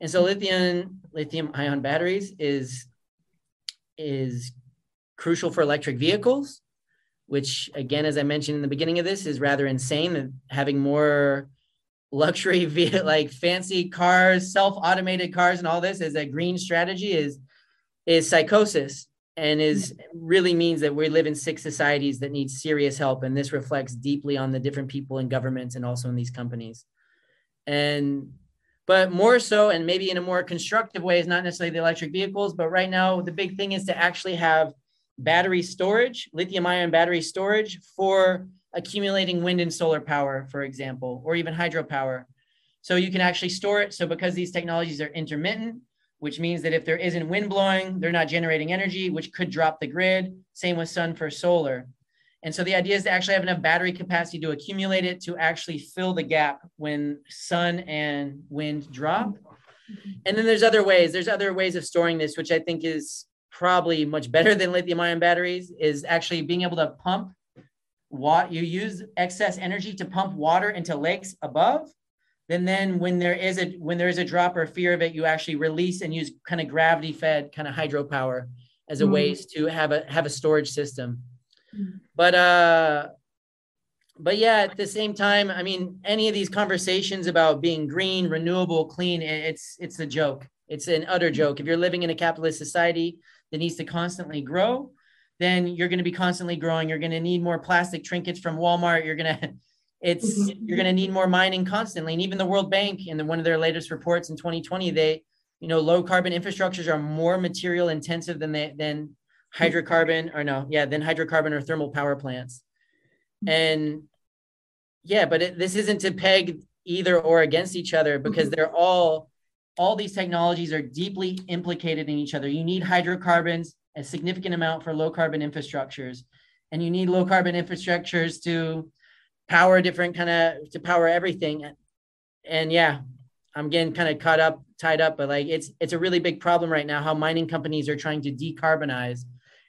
And so lithium lithium ion batteries is is crucial for electric vehicles which again, as I mentioned in the beginning of this, is rather insane that having more luxury like fancy cars, self-automated cars and all this as a green strategy is is psychosis and is really means that we live in sick societies that need serious help. And this reflects deeply on the different people in governments and also in these companies. And but more so and maybe in a more constructive way is not necessarily the electric vehicles but right now the big thing is to actually have battery storage, lithium ion battery storage for accumulating wind and solar power, for example, or even hydropower. So you can actually store it. So because these technologies are intermittent, which means that if there isn't wind blowing, they're not generating energy, which could drop the grid. Same with sun for solar. And so the idea is to actually have enough battery capacity to accumulate it to actually fill the gap when sun and wind drop. And then there's other ways. There's other ways of storing this, which I think is probably much better than lithium ion batteries is actually being able to pump what you use excess energy to pump water into lakes above then then when there is a when there is a drop or fear of it you actually release and use kind of gravity fed kind of hydropower as a mm. ways to have a have a storage system. But uh but yeah at the same time i mean any of these conversations about being green renewable clean it's it's a joke It's an utter joke. If you're living in a capitalist society that needs to constantly grow, then you're going to be constantly growing. You're going to need more plastic trinkets from Walmart. You're going to it's mm-hmm. you're going to need more mining constantly and even the world bank in one of their latest reports in 2020 they you know low carbon infrastructures are more material intensive than they than hydrocarbon or no yeah then hydrocarbon or thermal power plants mm-hmm. and yeah but it, this isn't to peg either or against each other because mm-hmm. they're all all these technologies are deeply implicated in each other you need hydrocarbons a significant amount for low carbon infrastructures and you need low carbon infrastructures to power different kind of to power everything and yeah i'm getting kind of caught up tied up but like it's it's a really big problem right now how mining companies are trying to decarbonize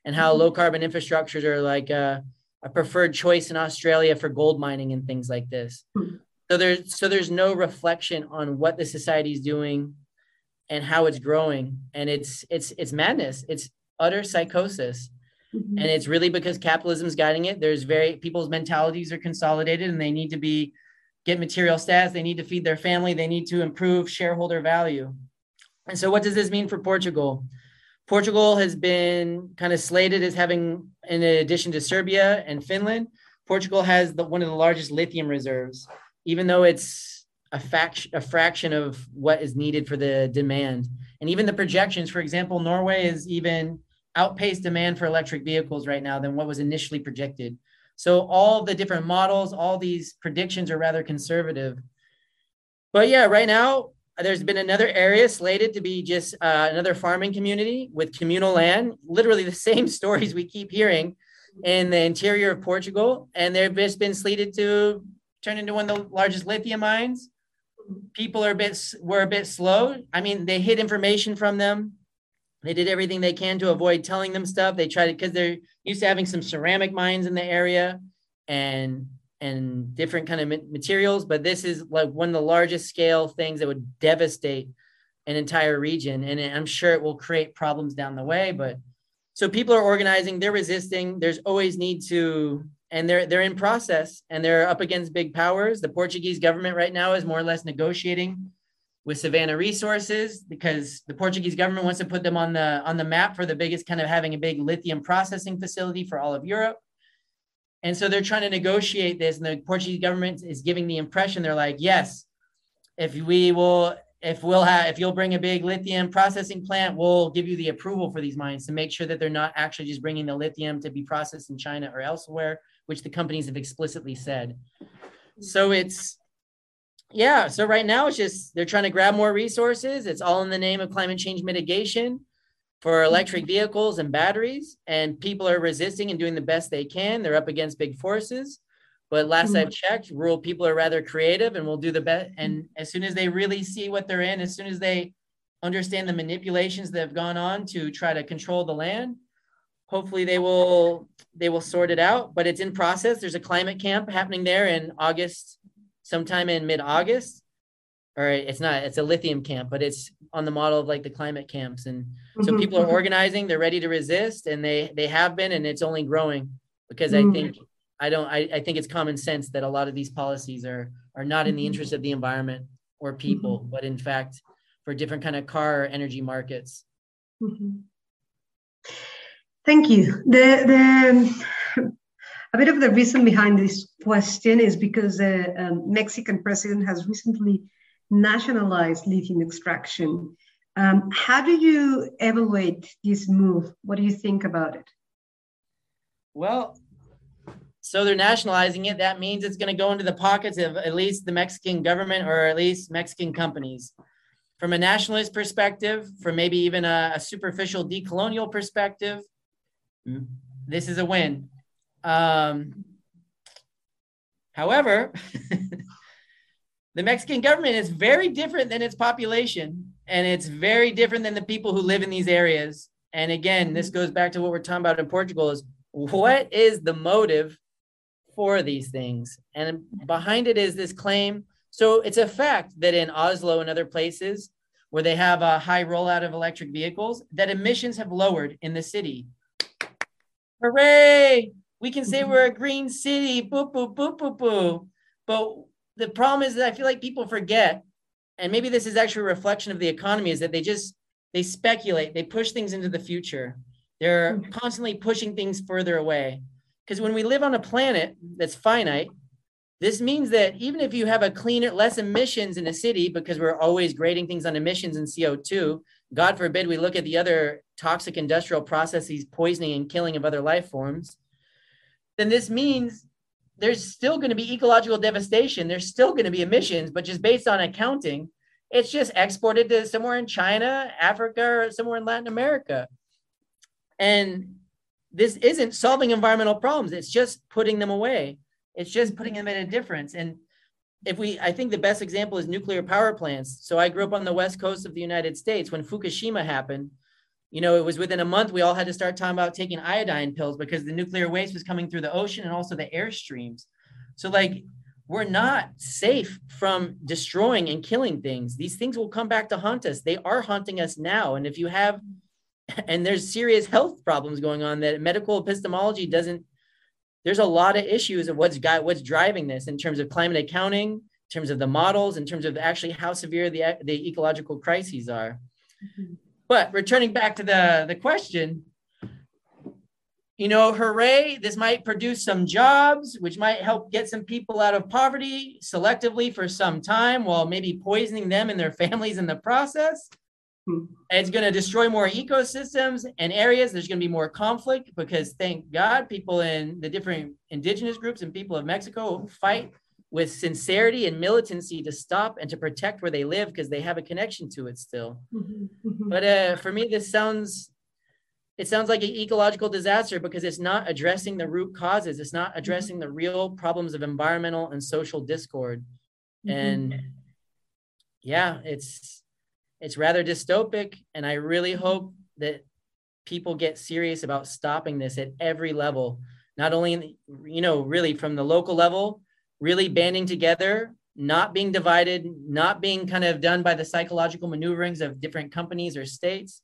and how mm-hmm. low carbon infrastructures are like a, a, preferred choice in australia for gold mining and things like this. Mm-hmm. so there's so there's no reflection on what the society is doing and how it's growing. And it's it's it's madness. It's utter psychosis. Mm-hmm. and it's really because capitalism is guiding it. There's very people's mentalities are consolidated and they need to be get material status they need to feed their family. They need to improve shareholder value. And so what does this mean for portugal portugal has been kind of slated as having in addition to serbia and finland portugal has the, one of the largest lithium reserves even though it's a, fact, a fraction of what is needed for the demand and even the projections for example norway is even outpaced demand for electric vehicles right now than what was initially projected. So all the different models, all these predictions are rather conservative. But yeah, right now there's been another area slated to be just uh, another farming community with communal land. Literally the same stories we keep hearing in the interior of Portugal, and they've just been slated to turn into one of the largest lithium mines. People are a bit were a bit slow. I mean, they hid information from them they did everything they can to avoid telling them stuff. They tried to because they're used to having some ceramic mines in the area and and different kind of materials, but this is like one of the largest scale things that would devastate an entire region. And I'm sure it will create problems down the way. But so people are organizing, they're resisting. There's always need to, and they're they're in process and they're up against big powers. The Portuguese government right now is more or less negotiating with Savannah Resources because the Portuguese government wants to put them on the on the map for the biggest kind of having a big lithium processing facility for all of Europe. And so they're trying to negotiate this, and the Portuguese government is giving the impression they're like, yes, if we will, if we'll have, if you'll bring a big lithium processing plant, we'll give you the approval for these mines to make sure that they're not actually just bringing the lithium to be processed in China or elsewhere, which the companies have explicitly said. So it's yeah, so right now it's just they're trying to grab more resources. It's all in the name of climate change mitigation for electric vehicles and batteries. And people are resisting and doing the best they can. They're up against big forces. But last I've mm-hmm. checked, rural people are rather creative and will do the best. And as soon as they really see what they're in, as soon as they understand the manipulations that have gone on to try to control the land, hopefully they will they will sort it out. But it's in process. There's a climate camp happening there in August sometime in mid-August. Or it's not, it's a lithium camp, but it's on the model of like the climate camps. And so mm-hmm. people are organizing, they're ready to resist, and they they have been, and it's only growing because mm-hmm. I think I don't I, I think it's common sense that a lot of these policies are are not in the mm-hmm. interest of the environment or people, mm-hmm. but in fact for different kind of car energy markets. Mm-hmm. Thank you. The the a bit of the reason behind this question is because the um, Mexican president has recently nationalized lithium extraction. Um, how do you evaluate this move? What do you think about it? Well, so they're nationalizing it. That means it's going to go into the pockets of at least the Mexican government or at least Mexican companies. From a nationalist perspective, from maybe even a, a superficial decolonial perspective, this is a win. Um, however, the Mexican government is very different than its population, and it's very different than the people who live in these areas. And again, this mm-hmm. goes back to what we're talking about in Portugal: is what is the motive for these things? And behind it is this claim. So it's a fact that in Oslo and other places where they have a high rollout of electric vehicles, that emissions have lowered in the city. Hooray! We can say we're a green city, boo, boo, boo, boo, boo. But the problem is that I feel like people forget, and maybe this is actually a reflection of the economy, is that they just they speculate, they push things into the future. They're mm-hmm. constantly pushing things further away. Because when we live on a planet that's finite, this means that even if you have a cleaner, less emissions in a city, because we're always grading things on emissions and CO2, God forbid we look at the other toxic industrial processes, poisoning and killing of other life forms, then this means there's still going to be ecological devastation. There's still going to be emissions, but just based on accounting, it's just exported to somewhere in China, Africa, or somewhere in Latin America. And this isn't solving environmental problems, it's just putting them away. It's just putting them in a difference. And if we, I think the best example is nuclear power plants. So I grew up on the west coast of the United States when Fukushima happened. You know, it was within a month we all had to start talking about taking iodine pills because the nuclear waste was coming through the ocean and also the air streams. So, like, we're not safe from destroying and killing things. These things will come back to haunt us. They are haunting us now. And if you have, and there's serious health problems going on that medical epistemology doesn't, there's a lot of issues of what's got what's driving this in terms of climate accounting, in terms of the models, in terms of actually how severe the, the ecological crises are. Mm-hmm. But returning back to the, the question, you know, hooray, this might produce some jobs, which might help get some people out of poverty selectively for some time while maybe poisoning them and their families in the process. Hmm. It's going to destroy more ecosystems and areas. There's going to be more conflict because, thank God, people in the different indigenous groups and people of Mexico fight with sincerity and militancy to stop and to protect where they live because they have a connection to it still. Mm-hmm. mm-hmm. But uh, for me, this sounds it sounds like an ecological disaster because it's not addressing the root causes. It's not addressing the real problems of environmental and social discord. Mm-hmm. And yeah, it's it's rather dystopic. And I really hope that people get serious about stopping this at every level, not only in, you know, really from the local level, really banding together, not being divided, not being kind of done by the psychological maneuverings of different companies or states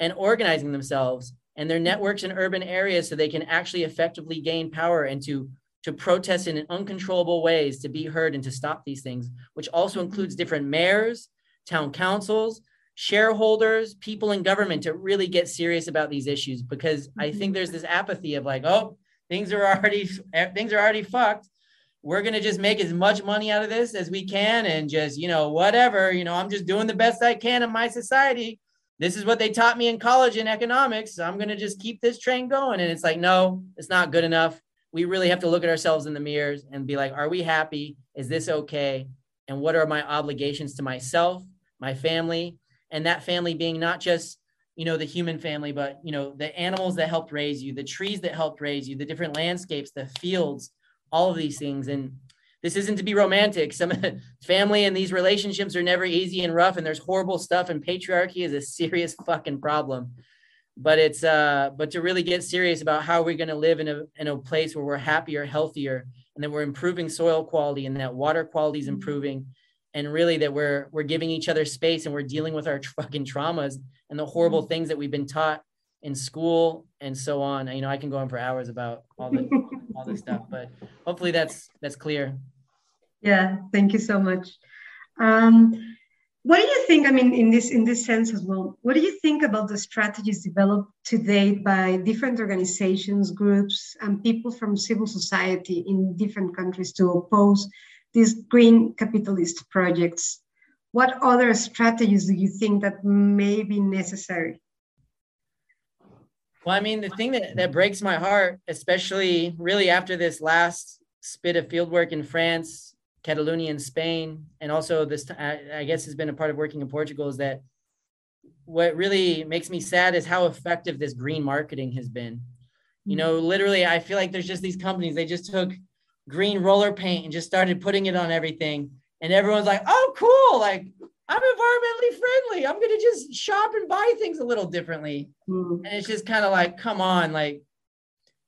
and organizing themselves and their networks in urban areas so they can actually effectively gain power and to to protest in uncontrollable ways to be heard and to stop these things which also includes different mayors town councils shareholders people in government to really get serious about these issues because i think mm-hmm. there's this apathy of like oh things are already things are already fucked we're going to just make as much money out of this as we can and just you know whatever you know i'm just doing the best i can in my society this is what they taught me in college in economics. So I'm going to just keep this train going. And it's like, no, it's not good enough. We really have to look at ourselves in the mirrors and be like, are we happy? Is this okay? And what are my obligations to myself, my family, and that family being not just, you know, the human family, but, you know, the animals that helped raise you, the trees that helped raise you, the different landscapes, the fields, all of these things. And this isn't to be romantic. Some family and these relationships are never easy and rough, and there's horrible stuff, and patriarchy is a serious fucking problem. But it's uh, but to really get serious about how we're going to live in a in a place where we're happier, healthier, and that we're improving soil quality, and that water quality is mm-hmm. improving, and really that we're we're giving each other space, and we're dealing with our fucking traumas and the horrible mm-hmm. things that we've been taught in school and so on. You know, I can go on for hours about all the all this stuff, but hopefully that's that's clear. Yeah, thank you so much. Um, what do you think? I mean, in this in this sense as well, what do you think about the strategies developed to date by different organizations, groups, and people from civil society in different countries to oppose these green capitalist projects? What other strategies do you think that may be necessary? Well, I mean, the thing that, that breaks my heart, especially really after this last spit of fieldwork in France, Catalonia in Spain, and also this, I guess, has been a part of working in Portugal, is that what really makes me sad is how effective this green marketing has been. You know, mm-hmm. literally, I feel like there's just these companies, they just took green roller paint and just started putting it on everything. And everyone's like, oh, cool. Like, I'm environmentally friendly. I'm going to just shop and buy things a little differently. Mm. And it's just kind of like, come on. Like,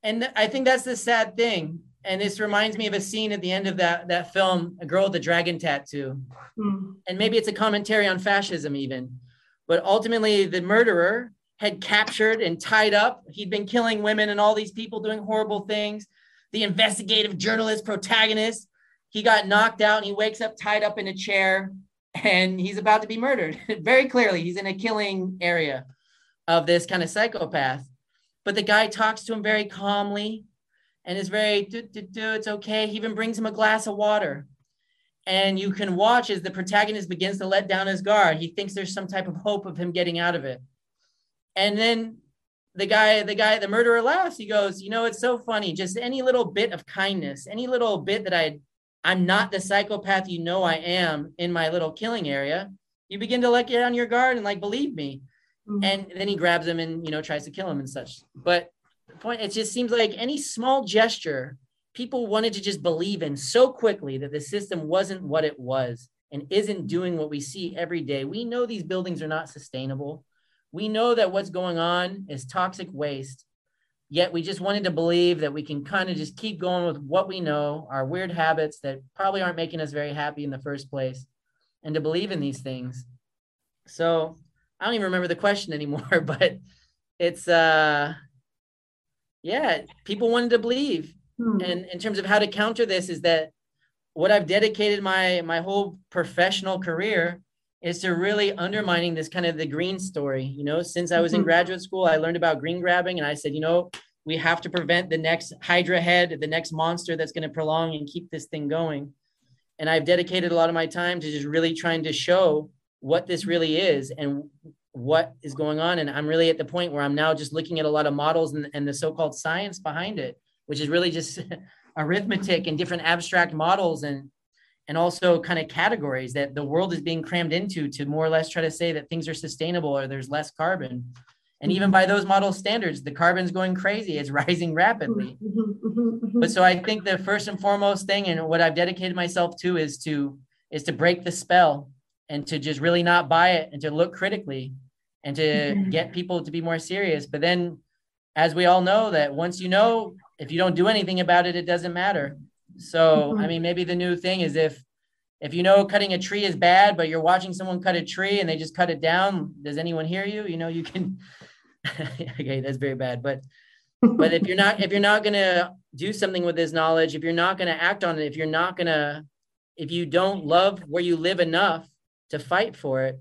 and th- I think that's the sad thing. And this reminds me of a scene at the end of that, that film, A Girl with a Dragon Tattoo. Mm. And maybe it's a commentary on fascism, even. But ultimately, the murderer had captured and tied up. He'd been killing women and all these people doing horrible things. The investigative journalist protagonist, he got knocked out and he wakes up tied up in a chair and he's about to be murdered. Very clearly, he's in a killing area of this kind of psychopath. But the guy talks to him very calmly and is very, do, do, do, it's okay. He even brings him a glass of water. And you can watch as the protagonist begins to let down his guard. He thinks there's some type of hope of him getting out of it. And then the guy, the guy, the murderer laughs. He goes, You know, it's so funny. Just any little bit of kindness, any little bit that I, I'm not the psychopath you know I am in my little killing area. You begin to let down your guard and like believe me. Mm-hmm. And then he grabs him and you know tries to kill him and such. But the point, it just seems like any small gesture people wanted to just believe in so quickly that the system wasn't what it was and isn't doing what we see every day. We know these buildings are not sustainable. We know that what's going on is toxic waste. Yet we just wanted to believe that we can kind of just keep going with what we know, our weird habits that probably aren't making us very happy in the first place, and to believe in these things. So I don't even remember the question anymore, but it's uh yeah, people wanted to believe Hmm. And in terms of how to counter this, is that what I've dedicated my my whole professional career is to really undermining this kind of the green story. You know, since I was in hmm. graduate school, I learned about green grabbing, and I said, you know, we have to prevent the next Hydra head, the next monster that's going to prolong and keep this thing going. And I've dedicated a lot of my time to just really trying to show what this really is and what is going on. And I'm really at the point where I'm now just looking at a lot of models and, and the so-called science behind it which is really just arithmetic and different abstract models and and also kind of categories that the world is being crammed into to more or less try to say that things are sustainable or there's less carbon. And even mm-hmm. by those model standards the carbon's going crazy it's rising rapidly. Mm-hmm, mm-hmm, but so i think the first and foremost thing and what i've dedicated myself to is to is to break the spell and to just really not buy it and to look critically and to mm-hmm. get people to be more serious. But then as we all know that once you know if you don't do anything about it, it doesn't matter. So, I mean, maybe the new thing is if if you know cutting a tree is bad, but you're watching someone cut a tree and they just cut it down, does anyone hear you? You know, you can. okay, that's very bad, but but if you're not if you're not gonna do something with this knowledge, if you're not gonna act on it, if you're not gonna if you don't love where you live enough to fight for it,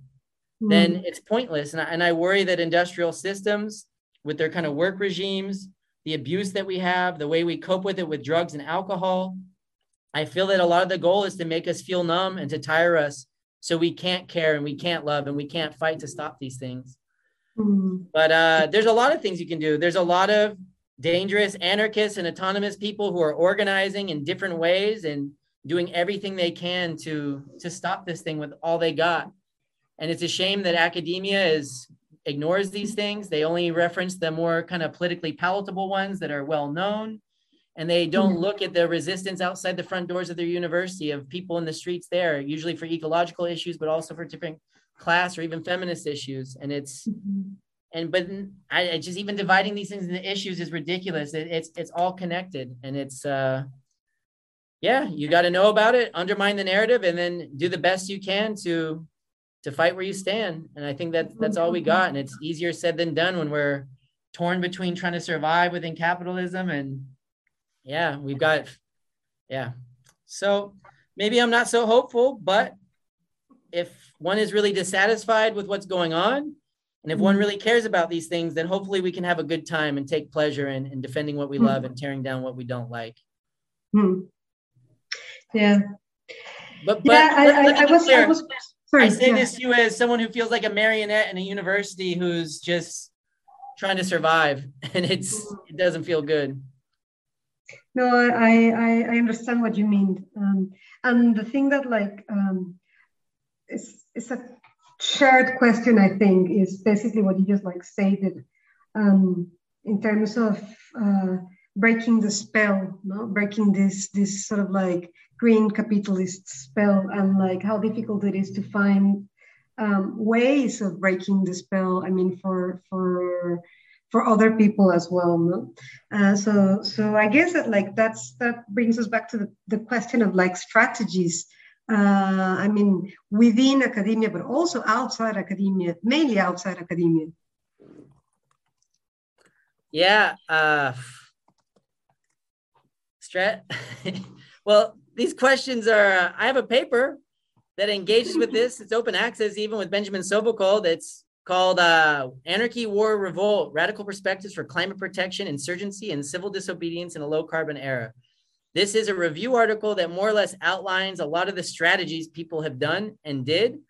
mm. then it's pointless. And I, and I worry that industrial systems with their kind of work regimes the abuse that we have, the way we cope with it with drugs and alcohol. I feel that a lot of the goal is to make us feel numb and to tire us so we can't care and we can't love and we can't fight to stop these things. Mm-hmm. But uh, there's a lot of things you can do. There's a lot of dangerous anarchists and autonomous people who are organizing in different ways and doing everything they can to to stop this thing with all they got. And it's a shame that academia is ignores these things. They only reference the more kind of politically palatable ones that are well known. And they don't mm-hmm. look at the resistance outside the front doors of their university of people in the streets there, usually for ecological issues, but also for different class or even feminist issues. And it's, mm-hmm. and but I, I, just even dividing these things into issues is ridiculous. It, it's it's all connected, and it's uh, yeah, you got to know about it, undermine the narrative, and then do the best you can to to fight where you stand. And I think that that's all we got. And it's easier said than done when we're torn between trying to survive within capitalism and yeah, we've got yeah. So maybe I'm not so hopeful, but if one is really dissatisfied with what's going on, and if one really cares about these things, then hopefully we can have a good time and take pleasure in, in defending what we hmm. love and tearing down what we don't like. Hmm. Yeah. But, but yeah, I, I, I, was, I was Sorry, I say yeah. this to you as someone who feels like a marionette in a university who's just trying to survive, and it's it doesn't feel good. No, I I, I understand what you mean, um, and the thing that like um, is a shared question. I think is basically what you just like stated, um, in terms of uh, breaking the spell, no, breaking this this sort of like green capitalist spell and like how difficult it is to find um, ways of breaking the spell. I mean, for for for other people as well. No? Uh, so so I guess that like that's that brings us back to the, the question of like strategies. Uh, I mean, within academia, but also outside academia, mainly outside academia. Yeah. Uh, strat. well, these questions are, uh, I have a paper that engages with this. It's open access, even with Benjamin Sovacool. That's called uh, Anarchy, War, Revolt Radical Perspectives for Climate Protection, Insurgency, and Civil Disobedience in a Low Carbon Era. This is a review article that more or less outlines a lot of the strategies people have done and did.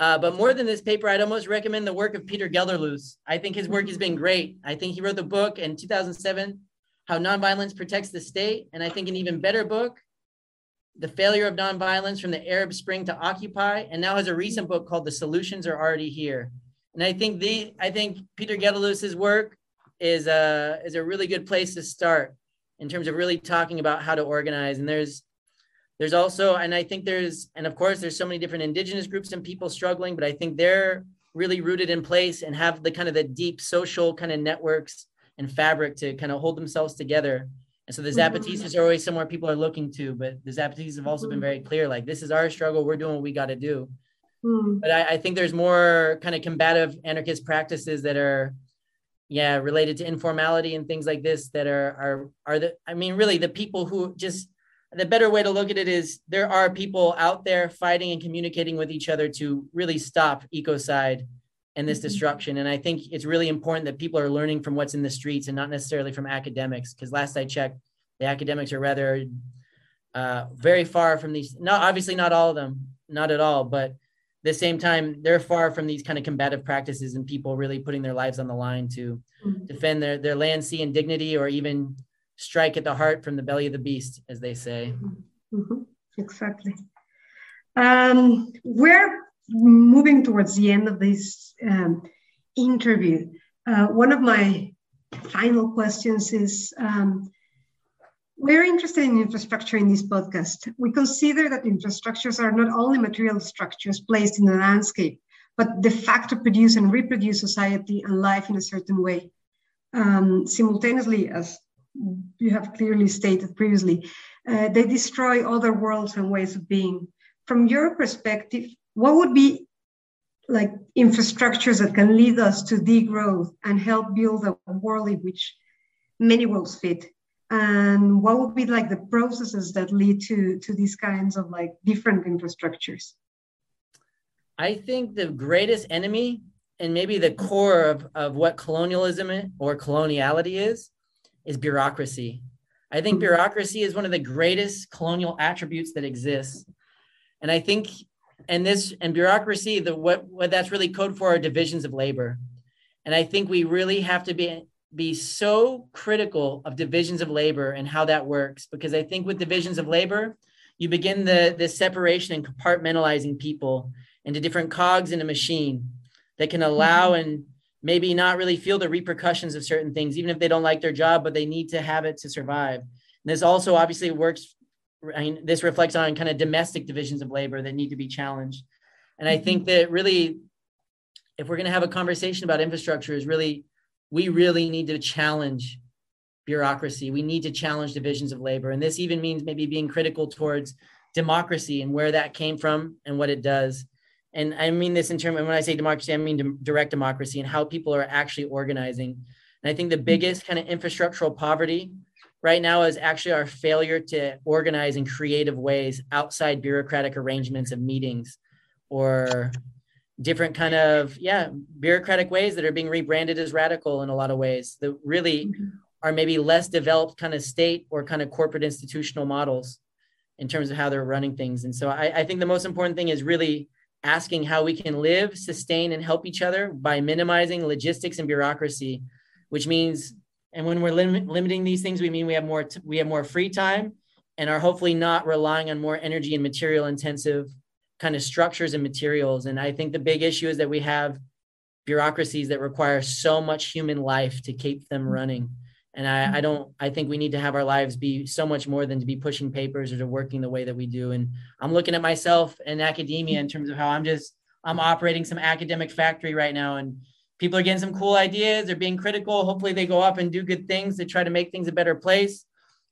Uh, but more than this paper, I'd almost recommend the work of Peter Gelderloos. I think his work has been great. I think he wrote the book in 2007, How Nonviolence Protects the State. And I think an even better book, The Failure of Nonviolence from the Arab Spring to Occupy. And now has a recent book called The Solutions Are Already Here. And I think the I think Peter Gelderloos's work is a is a really good place to start in terms of really talking about how to organize. And there's there's also and I think there's and of course there's so many different indigenous groups and people struggling, but I think they're really rooted in place and have the kind of the deep social kind of networks and fabric to kind of hold themselves together. And so the mm-hmm. Zapatistas are always somewhere people are looking to, but the Zapatistas have also been mm-hmm. very clear, like this is our struggle, we're doing what we got to do. Mm. But I, I, think there's more kind of combative anarchist practices that are, yeah, related to informality and things like this that are are are the. I mean, really, the people who just the better way to look at it is there are people out there fighting and communicating with each other to really stop ecocide and this mm-hmm. destruction. And I think it's really important that people are learning from what's in the streets and not necessarily from academics. Because last I checked, the academics are rather uh, very far from these. Not obviously not all of them, not at all, but the same time, they're far from these kind of combative practices and people really putting their lives on the line to mm-hmm. defend their, their land, sea, and dignity, or even strike at the heart from the belly of the beast, as they say. Mm-hmm. mm-hmm. Exactly. Um, we're moving towards the end of this um, interview. Uh, one of my final questions is um, we're interested in infrastructure in this podcast. We consider that infrastructures are not only material structures placed in the landscape, but de facto produce and reproduce society and life in a certain way. Um, simultaneously, as you have clearly stated previously, uh, they destroy other worlds and ways of being. From your perspective, what would be like infrastructures that can lead us to degrowth and help build a world in which many worlds fit? And what would be like the processes that lead to to these kinds of like different infrastructures? I think the greatest enemy and maybe the core of, of what colonialism or coloniality is is bureaucracy. I think mm-hmm. bureaucracy is one of the greatest colonial attributes that exists. And i think and this and bureaucracy the what what that's really code for are divisions of labor. And i think we really have to be be so critical of divisions of labor and how that works because I think with divisions of labor, you begin the, the separation and compartmentalizing people into different cogs in a machine that can allow mm-hmm. and maybe not really feel the repercussions of certain things, even if they don't like their job, but they need to have it to survive. And this also obviously works, I mean, this reflects on kind of domestic divisions of labor that need to be challenged. And I think mm-hmm. that really, if we're going to have a conversation about infrastructure, is really we really need to challenge bureaucracy. We need to challenge divisions of labor. And this even means maybe being critical towards democracy and where that came from and what it does. And I mean this in terms, when I say democracy, I mean direct democracy and how people are actually organizing. And I think the biggest kind of infrastructural poverty right now is actually our failure to organize in creative ways outside bureaucratic arrangements of meetings or different kind of yeah bureaucratic ways that are being rebranded as radical in a lot of ways that really mm-hmm. are maybe less developed kind of state or kind of corporate institutional models in terms of how they're running things and so I, I think the most important thing is really asking how we can live sustain and help each other by minimizing logistics and bureaucracy which means and when we're lim- limiting these things we mean we have more t- we have more free time and are hopefully not relying on more energy and material intensive kind of structures and materials. And I think the big issue is that we have bureaucracies that require so much human life to keep them mm-hmm. running. And I, I don't, I think we need to have our lives be so much more than to be pushing papers or to working the way that we do. And I'm looking at myself in academia in terms of how I'm just, I'm operating some academic factory right now. And people are getting some cool ideas. They're being critical. Hopefully they go up and do good things to try to make things a better place.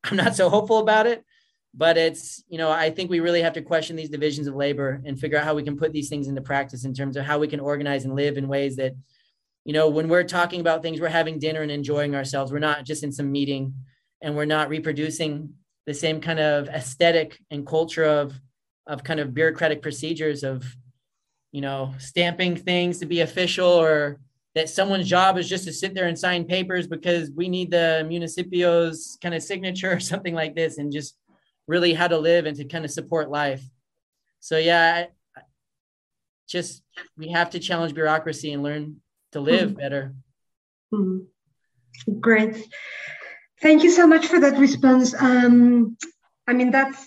I'm not so hopeful about it but it's you know i think we really have to question these divisions of labor and figure out how we can put these things into practice in terms of how we can organize and live in ways that you know when we're talking about things we're having dinner and enjoying ourselves. We're not just in some meeting and we're not reproducing the same kind of aesthetic and culture of of kind of bureaucratic procedures of, you know, stamping things to be official or that someone's job is just to sit there and sign papers because we need the municipio's kind of signature or something like this and just really how to live and to kind of support life. So yeah, I, just we have to challenge bureaucracy and learn to live mm-hmm. better. Mm-hmm. Great. Thank you so much for that response. Um, I mean, that's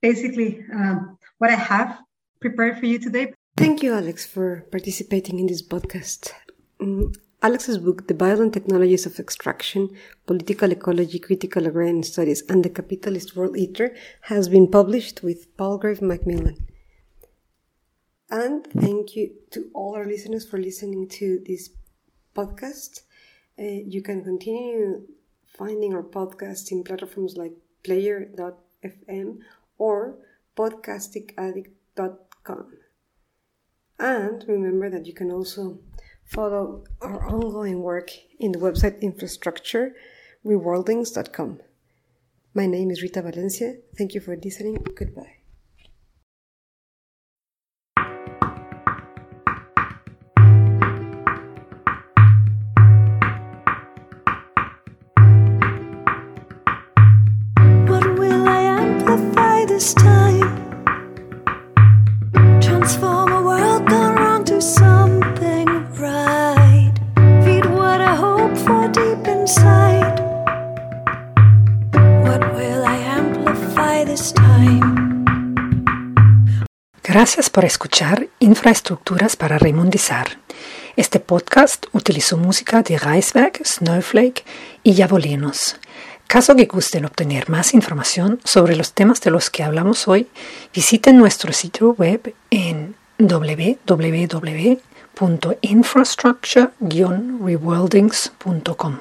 basically um, what I have prepared for you today. Thank you, Alex, for participating in this podcast. Um, Alex's book, The Violent Technologies of Extraction, Political Ecology, Critical Agrarian Studies, and the Capitalist World Eater, has been published with Palgrave Macmillan. And thank you to all our listeners for listening to this podcast. Uh, you can continue finding our podcast in platforms like player.fm or podcastingaddict.com. And remember that you can also follow our ongoing work in the website infrastructure reworldings.com. My name is Rita Valencia. Thank you for listening. Goodbye. This time. Gracias por escuchar Infraestructuras para Remundizar. Este podcast utilizó música de Reisberg, Snowflake y Yabolinos. Caso que gusten obtener más información sobre los temas de los que hablamos hoy, visiten nuestro sitio web en www.infrastructure-reworldings.com.